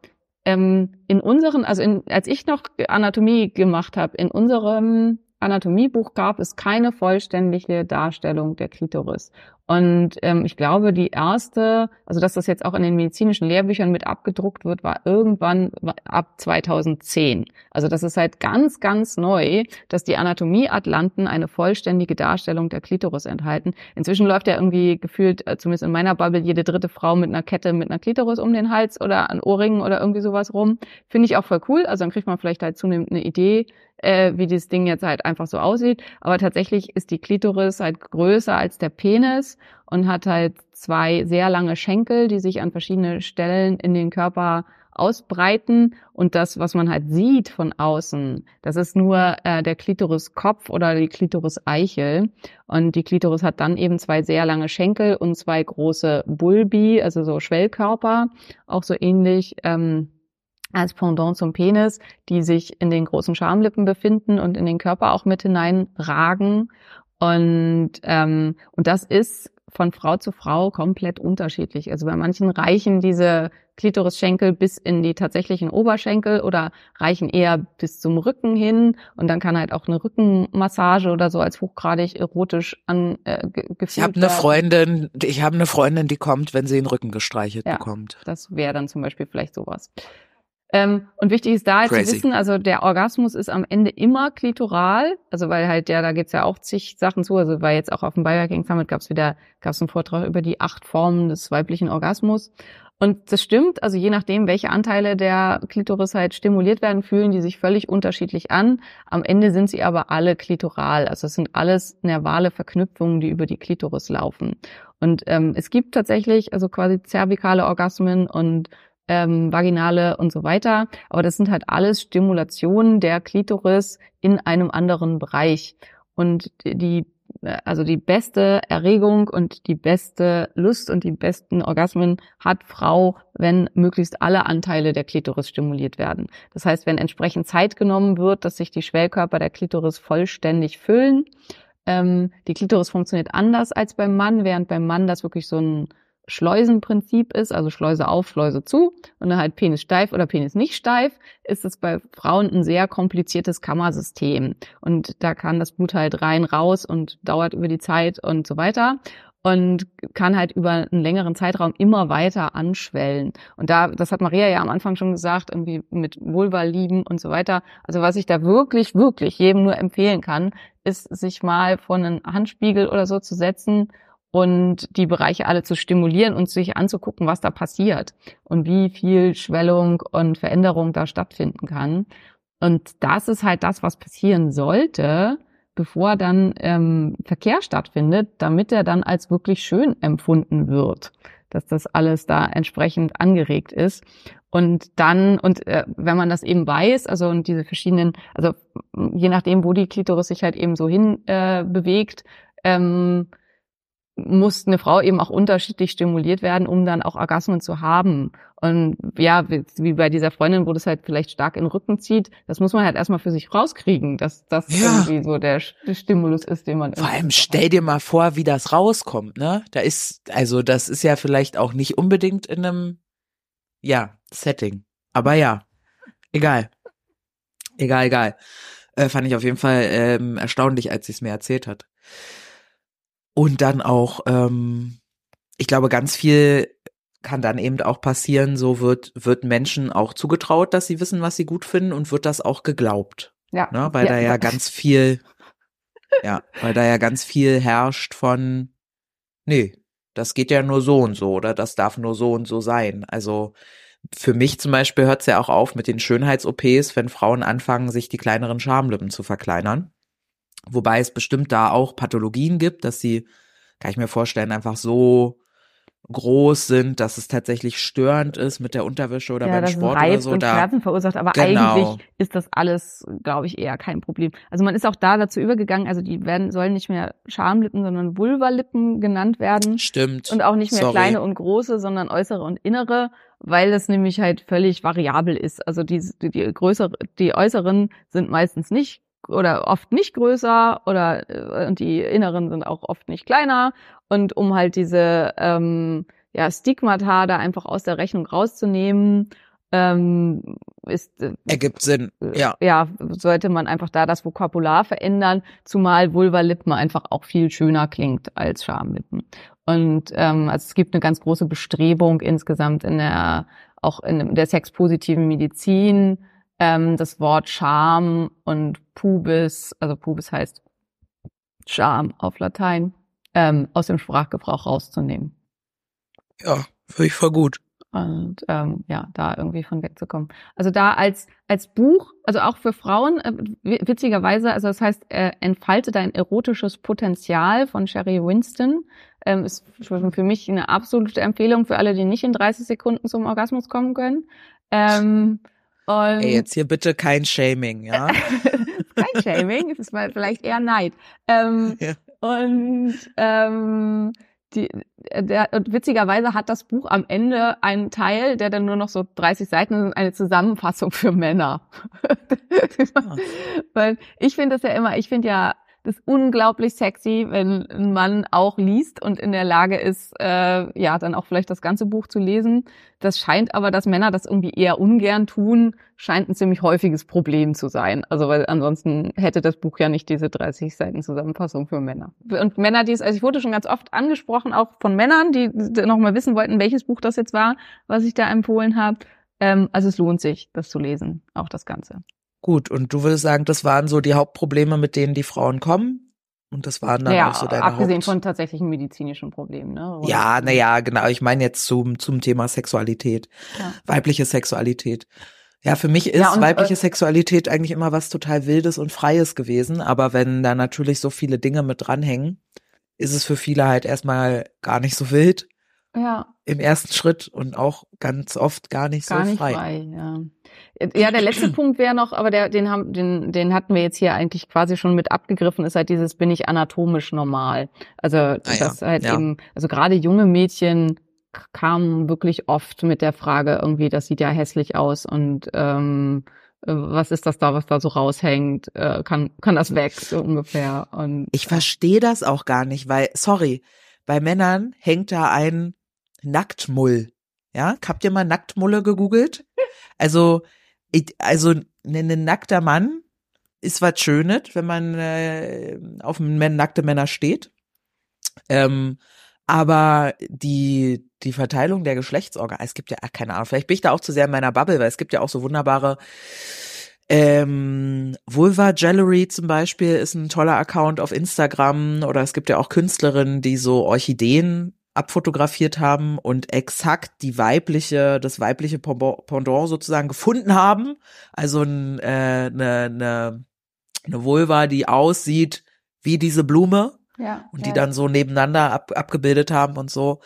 ähm, in unseren, also in, als ich noch Anatomie gemacht habe, in unserem Anatomiebuch gab es keine vollständige Darstellung der Klitoris. Und ähm, ich glaube, die erste, also dass das jetzt auch in den medizinischen Lehrbüchern mit abgedruckt wird, war irgendwann ab 2010. Also das ist halt ganz, ganz neu, dass die Anatomieatlanten eine vollständige Darstellung der Klitoris enthalten. Inzwischen läuft ja irgendwie gefühlt, äh, zumindest in meiner Bubble, jede dritte Frau mit einer Kette mit einer Klitoris um den Hals oder an Ohrringen oder irgendwie sowas rum. Finde ich auch voll cool. Also dann kriegt man vielleicht halt zunehmend eine Idee, äh, wie dieses Ding jetzt halt einfach so aussieht. Aber tatsächlich ist die Klitoris halt größer als der Penis und hat halt zwei sehr lange Schenkel, die sich an verschiedene Stellen in den Körper ausbreiten und das, was man halt sieht von außen, das ist nur äh, der Klitoriskopf oder die Klitoris-Eichel und die Klitoris hat dann eben zwei sehr lange Schenkel und zwei große Bulbi, also so Schwellkörper, auch so ähnlich ähm, als Pendant zum Penis, die sich in den großen Schamlippen befinden und in den Körper auch mit hineinragen. Und, ähm, und das ist von Frau zu Frau komplett unterschiedlich. Also bei manchen reichen diese Klitorisschenkel bis in die tatsächlichen Oberschenkel oder reichen eher bis zum Rücken hin und dann kann halt auch eine Rückenmassage oder so als hochgradig erotisch an äh, Ich habe eine Freundin, ich habe eine Freundin, die kommt, wenn sie den Rücken gestreichelt ja, bekommt. Das wäre dann zum Beispiel vielleicht sowas. Ähm, und wichtig ist da halt zu wissen, also der Orgasmus ist am Ende immer klitoral, also weil halt ja, da gibt's ja auch zig Sachen zu, also weil jetzt auch auf dem Biohacking Summit gab's wieder, gab's einen Vortrag über die acht Formen des weiblichen Orgasmus. Und das stimmt, also je nachdem, welche Anteile der Klitoris halt stimuliert werden, fühlen die sich völlig unterschiedlich an. Am Ende sind sie aber alle klitoral. Also es sind alles nervale Verknüpfungen, die über die Klitoris laufen. Und ähm, es gibt tatsächlich also quasi zervikale Orgasmen und ähm, vaginale und so weiter. Aber das sind halt alles Stimulationen der Klitoris in einem anderen Bereich. Und die, also die beste Erregung und die beste Lust und die besten Orgasmen hat Frau, wenn möglichst alle Anteile der Klitoris stimuliert werden. Das heißt, wenn entsprechend Zeit genommen wird, dass sich die Schwellkörper der Klitoris vollständig füllen. Ähm, die Klitoris funktioniert anders als beim Mann, während beim Mann das wirklich so ein Schleusenprinzip ist, also Schleuse auf, Schleuse zu und dann halt Penis steif oder Penis nicht steif, ist es bei Frauen ein sehr kompliziertes Kammersystem. Und da kann das Blut halt rein, raus und dauert über die Zeit und so weiter und kann halt über einen längeren Zeitraum immer weiter anschwellen. Und da, das hat Maria ja am Anfang schon gesagt, irgendwie mit Vulva lieben und so weiter. Also was ich da wirklich, wirklich jedem nur empfehlen kann, ist sich mal vor einen Handspiegel oder so zu setzen und die Bereiche alle zu stimulieren und sich anzugucken, was da passiert und wie viel Schwellung und Veränderung da stattfinden kann. Und das ist halt das, was passieren sollte, bevor dann ähm, Verkehr stattfindet, damit er dann als wirklich schön empfunden wird, dass das alles da entsprechend angeregt ist. Und dann, und äh, wenn man das eben weiß, also und diese verschiedenen, also je nachdem, wo die Klitoris sich halt eben so hin äh, bewegt, ähm, muss eine Frau eben auch unterschiedlich stimuliert werden, um dann auch Orgasmen zu haben. Und ja, wie bei dieser Freundin, wo das halt vielleicht stark in den Rücken zieht, das muss man halt erstmal für sich rauskriegen, dass das ja. irgendwie so der Stimulus ist, den man. Vor allem stell dir mal vor, wie das rauskommt, ne? Da ist, also das ist ja vielleicht auch nicht unbedingt in einem, ja, Setting. Aber ja, egal. Egal, egal. Äh, fand ich auf jeden Fall ähm, erstaunlich, als sie es mir erzählt hat. Und dann auch, ähm, ich glaube, ganz viel kann dann eben auch passieren, so wird, wird Menschen auch zugetraut, dass sie wissen, was sie gut finden und wird das auch geglaubt. Ja. Ne? Weil ja. da ja ganz viel, ja, weil da ja ganz viel herrscht von, nee, das geht ja nur so und so oder das darf nur so und so sein. Also für mich zum Beispiel hört es ja auch auf mit den Schönheits-OPs, wenn Frauen anfangen, sich die kleineren Schamlippen zu verkleinern. Wobei es bestimmt da auch Pathologien gibt, dass sie, kann ich mir vorstellen, einfach so groß sind, dass es tatsächlich störend ist mit der Unterwäsche oder ja, beim Sport oder so. Und da Schmerzen verursacht, aber genau. eigentlich ist das alles, glaube ich, eher kein Problem. Also man ist auch da dazu übergegangen, also die werden sollen nicht mehr Schamlippen, sondern Vulvalippen genannt werden. Stimmt. Und auch nicht mehr Sorry. kleine und große, sondern äußere und innere, weil das nämlich halt völlig variabel ist. Also die, die, die größere, die äußeren sind meistens nicht oder oft nicht größer oder äh, und die inneren sind auch oft nicht kleiner. Und um halt diese ähm, ja, Stigmata da einfach aus der Rechnung rauszunehmen, ähm, ist äh, Ergibt Sinn, ja. ja, sollte man einfach da das Vokabular verändern, zumal Vulva-Lippen einfach auch viel schöner klingt als Schamlippen. Und ähm, also es gibt eine ganz große Bestrebung insgesamt in der auch in der sexpositiven Medizin, ähm, das Wort Scham und Pubis, also Pubis heißt Scham auf Latein, ähm, aus dem Sprachgebrauch rauszunehmen. Ja, finde ich voll gut. Und ähm, ja, da irgendwie von wegzukommen. Also da als als Buch, also auch für Frauen, äh, witzigerweise, also das heißt, äh, entfalte dein erotisches Potenzial von Sherry Winston. Ähm, ist für mich eine absolute Empfehlung für alle, die nicht in 30 Sekunden zum Orgasmus kommen können. Ähm, und Ey, jetzt hier bitte kein Shaming, ja? kein Shaming, es ist mal vielleicht eher Neid. Ähm, Ja. Und ähm, die, der, und witzigerweise hat das Buch am Ende einen Teil, der dann nur noch so 30 Seiten ist, eine Zusammenfassung für Männer. Weil ich finde das ja immer, ich finde ja das unglaublich sexy, wenn ein Mann auch liest und in der Lage ist, äh, ja, dann auch vielleicht das ganze Buch zu lesen. Das scheint aber, dass Männer das irgendwie eher ungern tun, scheint ein ziemlich häufiges Problem zu sein. Also weil ansonsten hätte das Buch ja nicht diese 30 Seiten Zusammenfassung für Männer. Und Männer, die es, also ich wurde schon ganz oft angesprochen, auch von Männern, die nochmal wissen wollten, welches Buch das jetzt war, was ich da empfohlen habe. Ähm, also es lohnt sich, das zu lesen, auch das Ganze. Gut, und du würdest sagen, das waren so die Hauptprobleme, mit denen die Frauen kommen? Und das waren dann Naja, auch so deine abgesehen Haupt von tatsächlichen medizinischen Problemen. Ne? Und- Ja, naja, genau. Ich meine jetzt zum, zum Thema Sexualität, Ja. weibliche Sexualität. Ja, für mich ist Ja, und, weibliche äh, Sexualität eigentlich immer was total Wildes und Freies gewesen. Aber wenn da natürlich so viele Dinge mit dranhängen, ist es für viele halt erstmal gar nicht so wild Ja, im ersten Schritt und auch ganz oft gar nicht gar so nicht frei. frei. ja. Ja, der letzte Punkt wäre noch, aber der, den haben, den, den hatten wir jetzt hier eigentlich quasi schon mit abgegriffen, ist halt dieses bin ich anatomisch normal. Also ja, das halt ja. eben, also gerade junge Mädchen kamen wirklich oft mit der Frage irgendwie, das sieht ja hässlich aus und ähm, äh, was ist das da, was da so raushängt? Äh, kann kann das weg so ungefähr? Und Ich verstehe das auch gar nicht, weil, sorry, bei Männern hängt da ein Nacktmull. Ja, habt ihr mal Nacktmulle gegoogelt? Also, also ein ein nackter Mann ist was Schönes, wenn man äh, auf nackte Männer steht. Ähm, aber die, die Verteilung der Geschlechtsorgane, es gibt ja, ach, keine Ahnung, vielleicht bin ich da auch zu sehr in meiner Bubble, weil es gibt ja auch so wunderbare ähm, Vulva Gallery zum Beispiel ist ein toller Account auf Instagram oder es gibt ja auch Künstlerinnen, die so Orchideen abfotografiert haben und exakt die weibliche, das weibliche Pendant sozusagen gefunden haben. Also ein, äh, eine, eine, eine Vulva, die aussieht wie diese Blume ja, und die dann so nebeneinander ab, abgebildet haben und so.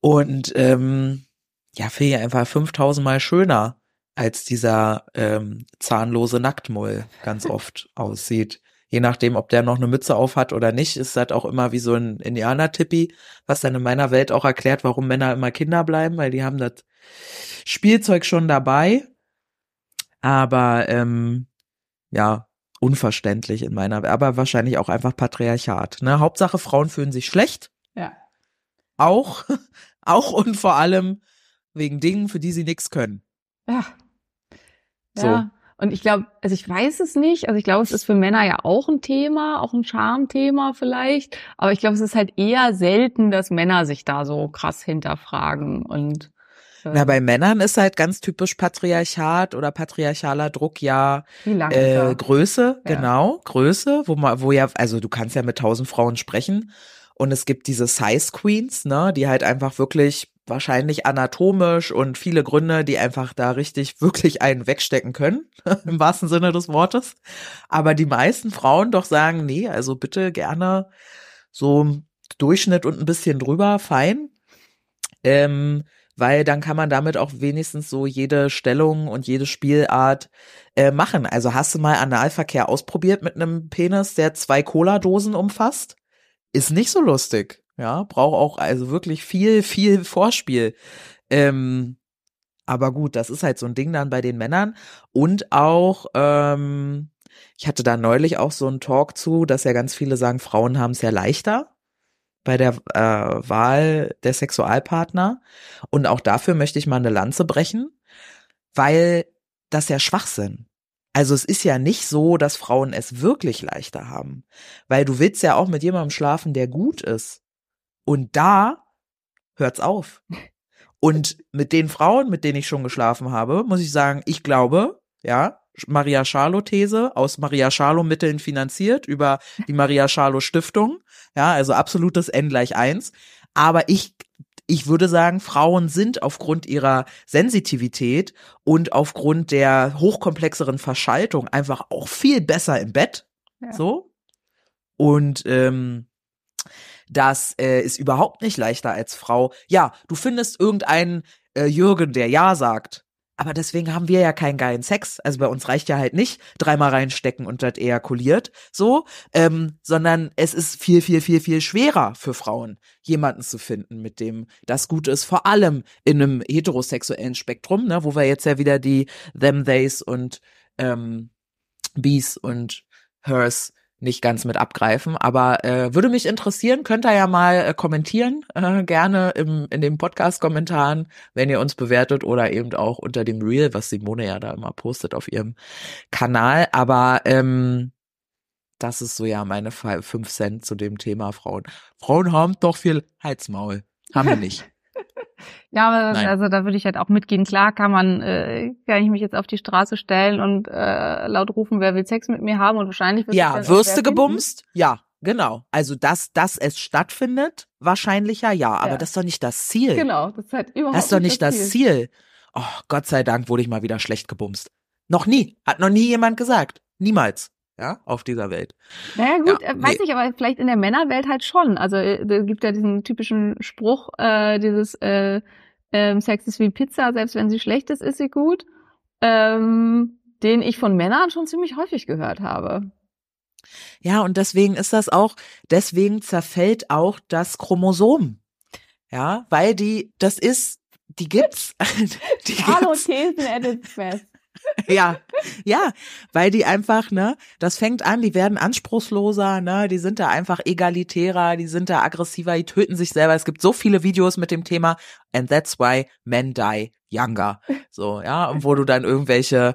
Und ähm, ja, finde ich einfach 5000 Mal schöner, als dieser ähm, zahnlose Nacktmull ganz oft aussieht. Je nachdem, ob der noch eine Mütze auf hat oder nicht, ist das auch immer wie so ein Indianer-Tippi, was dann in meiner Welt auch erklärt, warum Männer immer Kinder bleiben, weil die haben das Spielzeug schon dabei. Aber ähm, ja, unverständlich in meiner, aber wahrscheinlich auch einfach Patriarchat. Ne? Hauptsache Frauen fühlen sich schlecht, ja. auch, auch und vor allem wegen Dingen, für die sie nichts können. Ja. So. Ja. Und ich glaube, also ich weiß es nicht. Also ich glaube, es ist für Männer ja auch ein Thema, auch ein Charmthema vielleicht. Aber ich glaube, es ist halt eher selten, dass Männer sich da so krass hinterfragen und äh, Na, bei Männern ist halt ganz typisch Patriarchat oder patriarchaler Druck ja äh? Größe, Ja. genau, Größe, wo man, wo ja, also du kannst ja mit tausend Frauen sprechen und es gibt diese Size Queens, ne, die halt einfach wirklich wahrscheinlich anatomisch und viele Gründe, die einfach da richtig wirklich einen wegstecken können, im wahrsten Sinne des Wortes. Aber die meisten Frauen doch sagen, nee, also bitte gerne so Durchschnitt und ein bisschen drüber, fein. Ähm, weil dann kann man damit auch wenigstens so jede Stellung und jede Spielart äh, machen. Also hast du mal Analverkehr ausprobiert mit einem Penis, der zwei Cola-Dosen umfasst? Ist nicht so lustig. Ja, braucht auch also wirklich viel, viel Vorspiel. Ähm, aber gut, das ist halt so ein Ding dann bei den Männern. Und auch, ähm, ich hatte da neulich auch so einen Talk zu, dass ja ganz viele sagen, Frauen haben es ja leichter bei der äh, Wahl der Sexualpartner. Und auch dafür möchte ich mal eine Lanze brechen, weil das ja Schwachsinn. Also es ist ja nicht so, dass Frauen es wirklich leichter haben, weil du willst ja auch mit jemandem schlafen, der gut ist. Und da hört's auf. Und mit den Frauen, mit denen ich schon geschlafen habe, muss ich sagen, ich glaube, ja, Maria Scharloh These aus Maria Scharloh Mitteln finanziert über die Maria Scharloh Stiftung. Ja, also absolutes N gleich eins. Aber ich, ich würde sagen, Frauen sind aufgrund ihrer Sensitivität und aufgrund der hochkomplexeren Verschaltung einfach auch viel besser im Bett. Ja. So. Und ähm, das äh, ist überhaupt nicht leichter als Frau. Ja, du findest irgendeinen äh, Jürgen, der Ja sagt. Aber deswegen haben wir ja keinen geilen Sex. Also bei uns reicht ja halt nicht dreimal reinstecken und das ejakuliert, so, ähm, sondern es ist viel, viel, viel, viel schwerer für Frauen, jemanden zu finden, mit dem das gut ist. Vor allem in einem heterosexuellen Spektrum, ne, wo wir jetzt ja wieder die them, theys und ähm, bees und hers nicht ganz mit abgreifen, aber äh, würde mich interessieren, könnt ihr ja mal äh, kommentieren, äh, gerne im, in den Podcast-Kommentaren, wenn ihr uns bewertet oder eben auch unter dem Reel, was Simone ja da immer postet auf ihrem Kanal. Aber ähm, das ist so ja meine Fa- fünf Cent zu dem Thema Frauen. Frauen haben doch viel Heizmaul. Haben wir nicht. Ja, aber Nein. also da würde ich halt auch mitgehen. Klar kann man, äh, kann ich mich jetzt auf die Straße stellen und äh, laut rufen, wer will Sex mit mir haben und wahrscheinlich wird Ja, auch Würste wer finden. gebumst? Ja, genau. Also dass, dass es stattfindet, wahrscheinlicher ja, aber Ja. das ist doch nicht das Ziel. Genau, das ist halt überhaupt Das ist doch nicht das Ziel. Oh, Gott sei Dank wurde ich mal wieder schlecht gebumst. Noch nie. Hat noch nie jemand gesagt. Niemals. Ja, auf dieser Welt. Naja gut, Ja, äh, weiß nee. ich, aber vielleicht in der Männerwelt halt schon. Also äh, es gibt ja diesen typischen Spruch, äh, dieses äh, ähm, Sex ist wie Pizza, selbst wenn sie schlecht ist, ist sie gut. Ähm, den ich von Männern schon ziemlich häufig gehört habe. Ja, und deswegen ist das auch, deswegen zerfällt auch das Chromosom. Ja, weil die, das ist, die gibt's. die Hallo gibt's. Thesen at its best. Ja, ja, weil die einfach, ne, das fängt an, die werden anspruchsloser, ne, die sind da einfach egalitärer, die sind da aggressiver, die töten sich selber. Es gibt so viele Videos mit dem Thema and that's why men die younger. So, ja, und wo du dann irgendwelche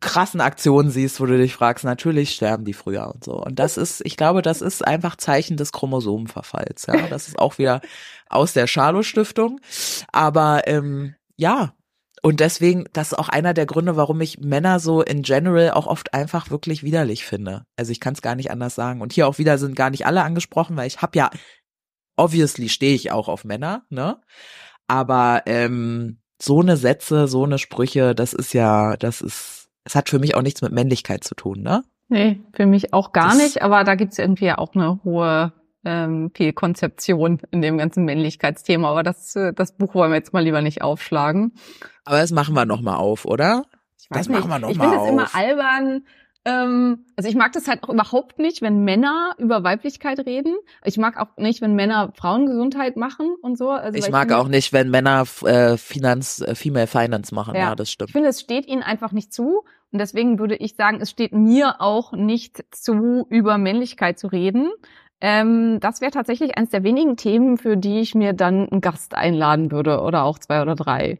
krassen Aktionen siehst, wo du dich fragst, natürlich sterben die früher und so. Und das ist, ich glaube, das ist einfach Zeichen des Chromosomenverfalls, ja. Das ist auch wieder aus der Charlo Stiftung. Aber ähm, ja, und deswegen, das ist auch einer der Gründe, warum ich Männer so in general auch oft einfach wirklich widerlich finde. Also ich kann es gar nicht anders sagen. Und hier auch wieder sind gar nicht alle angesprochen, weil ich habe ja, obviously stehe ich auch auf Männer, ne? Aber ähm, so eine Sätze, so eine Sprüche, das ist ja, das ist, es hat für mich auch nichts mit Männlichkeit zu tun, ne? Nee, für mich auch gar Das- nicht, aber da gibt's irgendwie auch eine hohe ähm, Fehlkonzeption in dem ganzen Männlichkeitsthema. Aber das, äh, das Buch wollen wir jetzt mal lieber nicht aufschlagen. Aber das machen wir noch mal auf, oder? Ich Das nicht. machen wir noch ich mal finde es immer auf. albern. Ähm, also ich mag das halt auch überhaupt nicht, wenn Männer über Weiblichkeit reden. Ich mag auch nicht, wenn Männer Frauengesundheit machen und so. Also, Ich mag finde, auch nicht, wenn Männer äh, Finanz, äh, Female Finance machen. Ja, Ja. das Ich stimmt. finde, es steht ihnen einfach nicht zu. Und deswegen würde ich sagen, es steht mir auch nicht zu, über Männlichkeit zu reden. Ähm, das wäre tatsächlich eines der wenigen Themen, für die ich mir dann einen Gast einladen würde oder auch zwei oder drei.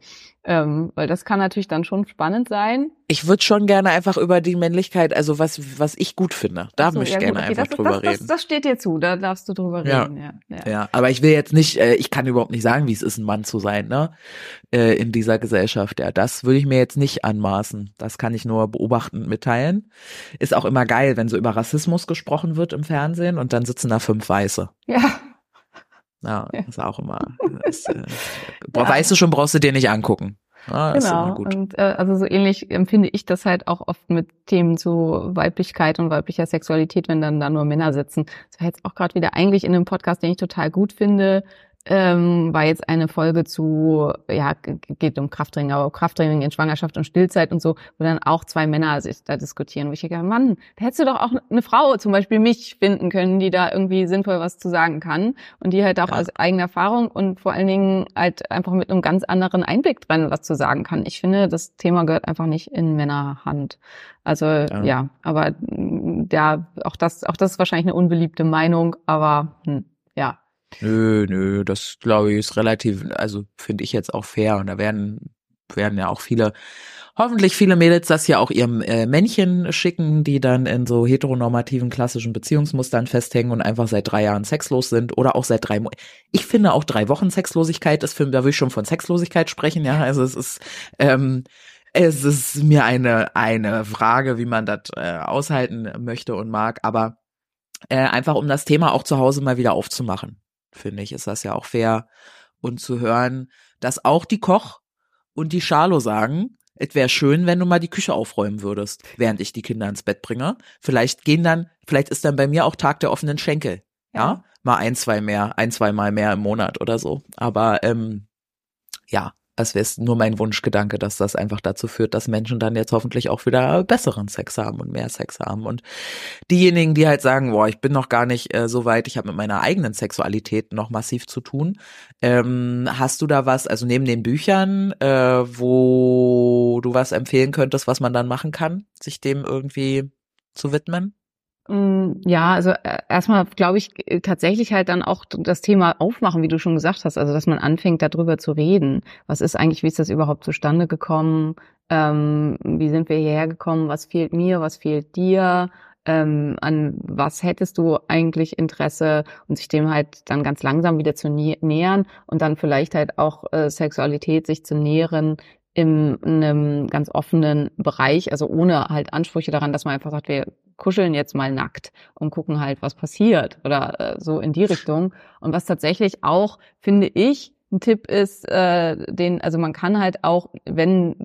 Ähm, weil das kann natürlich dann schon spannend sein. Ich würde schon gerne einfach über die Männlichkeit, also was, was ich gut finde. Da so, möchte ich ja, gerne gut, okay, einfach das, drüber das, reden. Das, das steht dir zu, da darfst du drüber Ja. reden. Ja, ja. Ja, aber ich will jetzt nicht, äh, ich kann überhaupt nicht sagen, wie es ist, ein Mann zu sein, ne? Äh, in dieser Gesellschaft. Ja, das würde ich mir jetzt nicht anmaßen. Das kann ich nur beobachtend mitteilen. Ist auch immer geil, wenn so über Rassismus gesprochen wird im Fernsehen und dann sitzen da fünf Weiße. ja. Ja, Ja. ist auch immer. Ist, äh, boah, Weiße schon brauchst du dir nicht angucken. Ja, Genau. Und äh, also so ähnlich empfinde ich das halt auch oft mit Themen zu Weiblichkeit und weiblicher Sexualität, wenn dann da nur Männer sitzen. Das war jetzt auch gerade wieder eigentlich in einem Podcast, den ich total gut finde, ähm, war jetzt eine Folge zu, ja, geht um Krafttraining, aber Krafttraining in Schwangerschaft und Stillzeit und so, wo dann auch zwei Männer sich da diskutieren, wo ich denke, Mann, da hättest du doch auch eine Frau, zum Beispiel mich, finden können, die da irgendwie sinnvoll was zu sagen kann und die halt auch Ja. aus eigener Erfahrung und vor allen Dingen halt einfach mit einem ganz anderen Einblick drin was zu sagen kann. Ich finde, das Thema gehört einfach nicht in Männerhand. Also ja, aber mm, ja, auch das, auch das ist wahrscheinlich eine unbeliebte Meinung, aber hm, ja. Nö, nö, das glaube ich ist relativ, also finde ich jetzt auch fair. Und da werden werden ja auch viele, hoffentlich viele Mädels das ja auch ihrem äh, Männchen schicken, die dann in so heteronormativen klassischen Beziehungsmustern festhängen und einfach seit drei Jahren sexlos sind oder auch seit drei Mo Ich finde auch drei Wochen Sexlosigkeit ist für, da will ich schon von Sexlosigkeit sprechen, ja. Also es ist, ähm, es ist mir eine, eine Frage, wie man das äh, aushalten möchte und mag, aber äh, einfach um das Thema auch zu Hause mal wieder aufzumachen, finde ich, ist das ja auch fair und zu hören, dass auch die Koch und die Charlo sagen, es wäre schön, wenn du mal die Küche aufräumen würdest, während ich die Kinder ins Bett bringe. Vielleicht gehen dann, vielleicht ist dann bei mir auch Tag der offenen Schenkel. Ja, ja? mal ein, zwei mehr, ein, zwei Mal mehr im Monat oder so. Aber ähm, ja, es wäre nur mein Wunschgedanke, dass das einfach dazu führt, dass Menschen dann jetzt hoffentlich auch wieder besseren Sex haben und mehr Sex haben. Und diejenigen, die halt sagen, boah, ich bin noch gar nicht äh, so weit, ich habe mit meiner eigenen Sexualität noch massiv zu tun. Ähm, hast du da was, also neben den Büchern, äh, wo du was empfehlen könntest, was man dann machen kann, sich dem irgendwie zu widmen? Mm, ja, also äh, erstmal glaube ich äh, tatsächlich halt dann auch das Thema aufmachen, wie du schon gesagt hast, also dass man anfängt darüber zu reden. Was ist eigentlich, wie ist das überhaupt zustande gekommen? Ähm, wie sind wir hierher gekommen? Was fehlt mir? Was fehlt dir? Ähm, an was hättest du eigentlich Interesse und sich dem halt dann ganz langsam wieder zu nähern und dann vielleicht halt auch äh, Sexualität sich zu nähren in einem ganz offenen Bereich, also ohne halt Ansprüche daran, dass man einfach sagt, wir kuscheln jetzt mal nackt und gucken halt, was passiert oder äh, so in die Richtung. Und was tatsächlich auch, finde ich, ein Tipp ist, äh, den, also man kann halt auch, wenn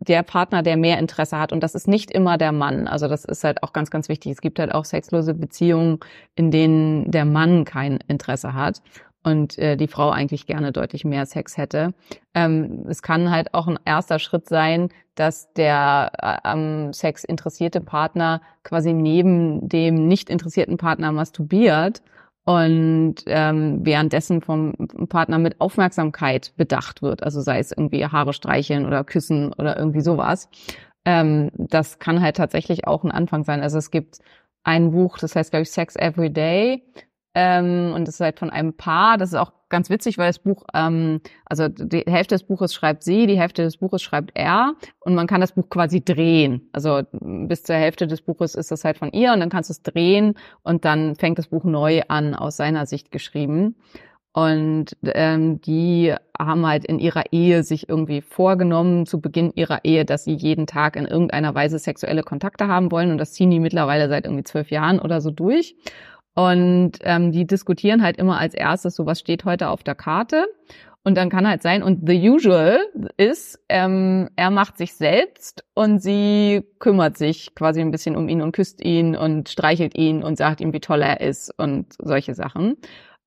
der Partner, der mehr Interesse hat, und das ist nicht immer der Mann, also das ist halt auch ganz, ganz wichtig. Es gibt halt auch sexlose Beziehungen, in denen der Mann kein Interesse hat und äh, die Frau eigentlich gerne deutlich mehr Sex hätte. Ähm, es kann halt auch ein erster Schritt sein, dass der äh, am Sex interessierte Partner quasi neben dem nicht interessierten Partner masturbiert und ähm, währenddessen vom Partner mit Aufmerksamkeit bedacht wird. Also sei es irgendwie Haare streicheln oder küssen oder irgendwie sowas. Ähm, das kann halt tatsächlich auch ein Anfang sein. Also es gibt ein Buch, das heißt, glaube ich, Sex Every Day. Ähm, und das ist halt von einem Paar. Das ist auch ganz witzig, weil das Buch, ähm, also die Hälfte des Buches schreibt sie, die Hälfte des Buches schreibt er und man kann das Buch quasi drehen. Also bis zur Hälfte des Buches ist das halt von ihr und dann kannst du es drehen und dann fängt das Buch neu an, aus seiner Sicht geschrieben. Und ähm, die haben halt in ihrer Ehe sich irgendwie vorgenommen, zu Beginn ihrer Ehe, dass sie jeden Tag in irgendeiner Weise sexuelle Kontakte haben wollen. Und das ziehen die mittlerweile seit irgendwie zwölf Jahren oder so durch. Und ähm, die diskutieren halt immer als erstes, so was steht heute auf der Karte. Und dann kann halt sein, und the usual ist, ähm, er macht sich selbst und sie kümmert sich quasi ein bisschen um ihn und küsst ihn und streichelt ihn und sagt ihm, wie toll er ist und solche Sachen.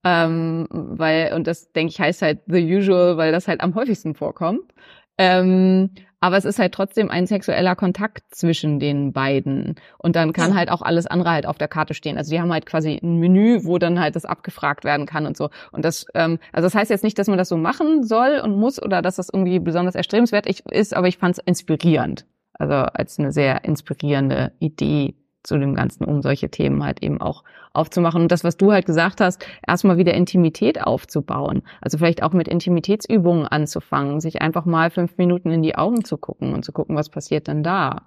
Ähm, weil, und das denke ich heißt halt the usual, weil das halt am häufigsten vorkommt. Ähm, aber es ist halt trotzdem ein sexueller Kontakt zwischen den beiden. Und dann kann halt auch alles andere halt auf der Karte stehen. Also die haben halt quasi ein Menü, wo dann halt das abgefragt werden kann und so. Und das, ähm, also das heißt jetzt nicht, dass man das so machen soll und muss oder dass das irgendwie besonders erstrebenswert ist, aber ich fand es inspirierend. Also als eine sehr inspirierende Idee zu dem Ganzen, um solche Themen halt eben auch aufzumachen. Und das, was du halt gesagt hast, erstmal wieder Intimität aufzubauen. Also vielleicht auch mit Intimitätsübungen anzufangen, sich einfach mal fünf Minuten in die Augen zu gucken und zu gucken, was passiert denn da?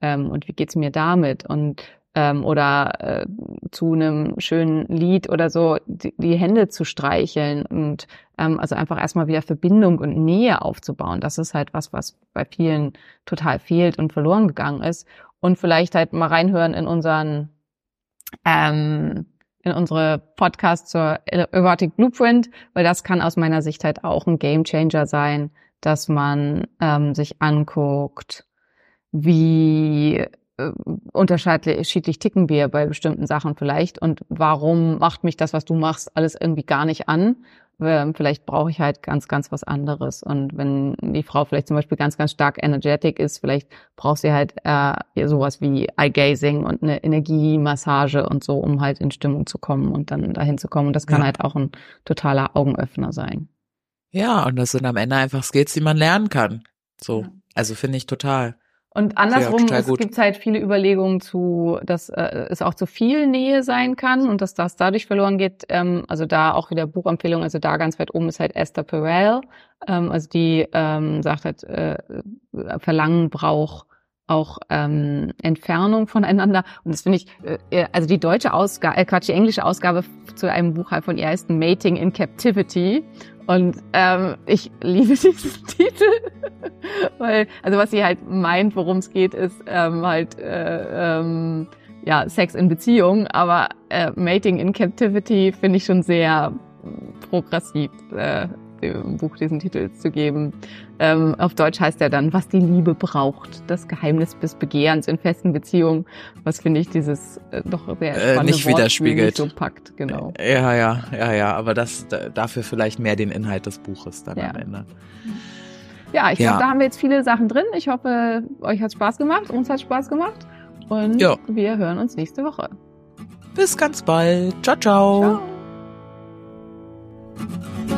Ähm, und wie geht's mir damit? Und ähm, oder äh, zu einem schönen Lied oder so die, die Hände zu streicheln und ähm, also einfach erstmal wieder Verbindung und Nähe aufzubauen. Das ist halt was, was bei vielen total fehlt und verloren gegangen ist und vielleicht halt mal reinhören in unseren ähm, in unsere Podcast zur Erotic Blueprint, weil das kann aus meiner Sicht halt auch ein Game Changer sein, dass man ähm, sich anguckt, wie äh, unterschiedlich ticken wir bei bestimmten Sachen vielleicht und warum macht mich das, was du machst, alles irgendwie gar nicht an vielleicht brauche ich halt ganz, ganz was anderes. Und wenn die Frau vielleicht zum Beispiel ganz, ganz stark energetic ist, vielleicht braucht sie halt äh, sowas wie Eye-Gazing und eine Energiemassage und so, um halt in Stimmung zu kommen und dann dahin zu kommen. Und das kann ja. halt auch ein totaler Augenöffner sein. Ja, und das sind am Ende einfach Skills, die man lernen kann. So, ja. also finde ich total. Und andersrum total es gibt halt viele Überlegungen zu, dass äh, es auch zu viel Nähe sein kann und dass das dadurch verloren geht. Ähm, also da auch wieder Buchempfehlung, also da ganz weit oben ist halt Esther Perel. Ähm, also die ähm, sagt halt, äh, Verlangen braucht auch ähm, Entfernung voneinander. Und das finde ich, äh, also die deutsche Ausgabe, äh, Quatsch, die englische Ausgabe zu einem Buch halt von ihr heißt Mating in Captivity. Und ähm, ich liebe diesen Titel, weil, also was sie halt meint, worum es geht, ist ähm, halt äh, ähm, ja Sex in Beziehung, aber äh, Mating in Captivity finde ich schon sehr progressiv, äh, dem Buch diesen Titel zu geben. Ähm, auf Deutsch heißt er dann, was die Liebe braucht, das Geheimnis des Begehrens in festen Beziehungen, was finde ich dieses äh, doch sehr Äh, spannende nicht Wortspiel widerspiegelt. so packt, genau. Ja, ja, ja, ja, aber das da- dafür vielleicht mehr den Inhalt des Buches dann Ja. am Ende. Ja, ich Ja. glaube, da haben wir jetzt viele Sachen drin. Ich hoffe, euch hat Spaß gemacht, uns hat Spaß gemacht und Ja. wir hören uns nächste Woche. Bis ganz bald. Ciao, ciao. Ciao.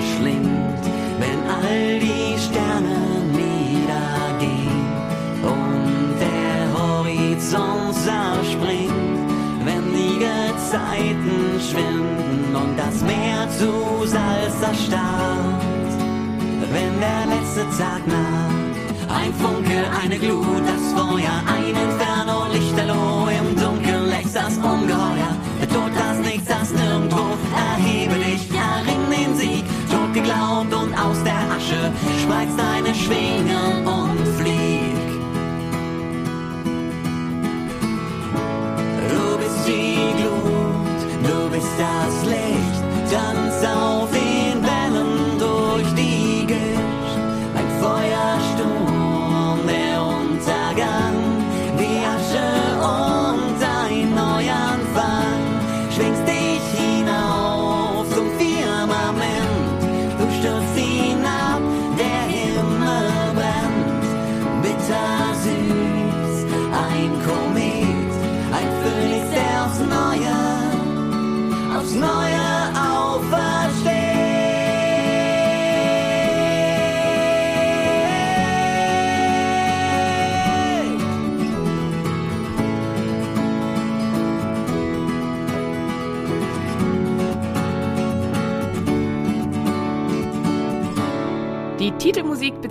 verschlingt, wenn all die Sterne niedergehen und der Horizont zerspringt, wenn die Gezeiten schwinden und das Meer zu Salz erstarrt, wenn der letzte Tag naht. Ein Funke, eine Glut, das Feuer, ein Inferno, Lichterloh, aus der Asche spreiz deine Schwingen und flieg. Du bist die Glut, du bist das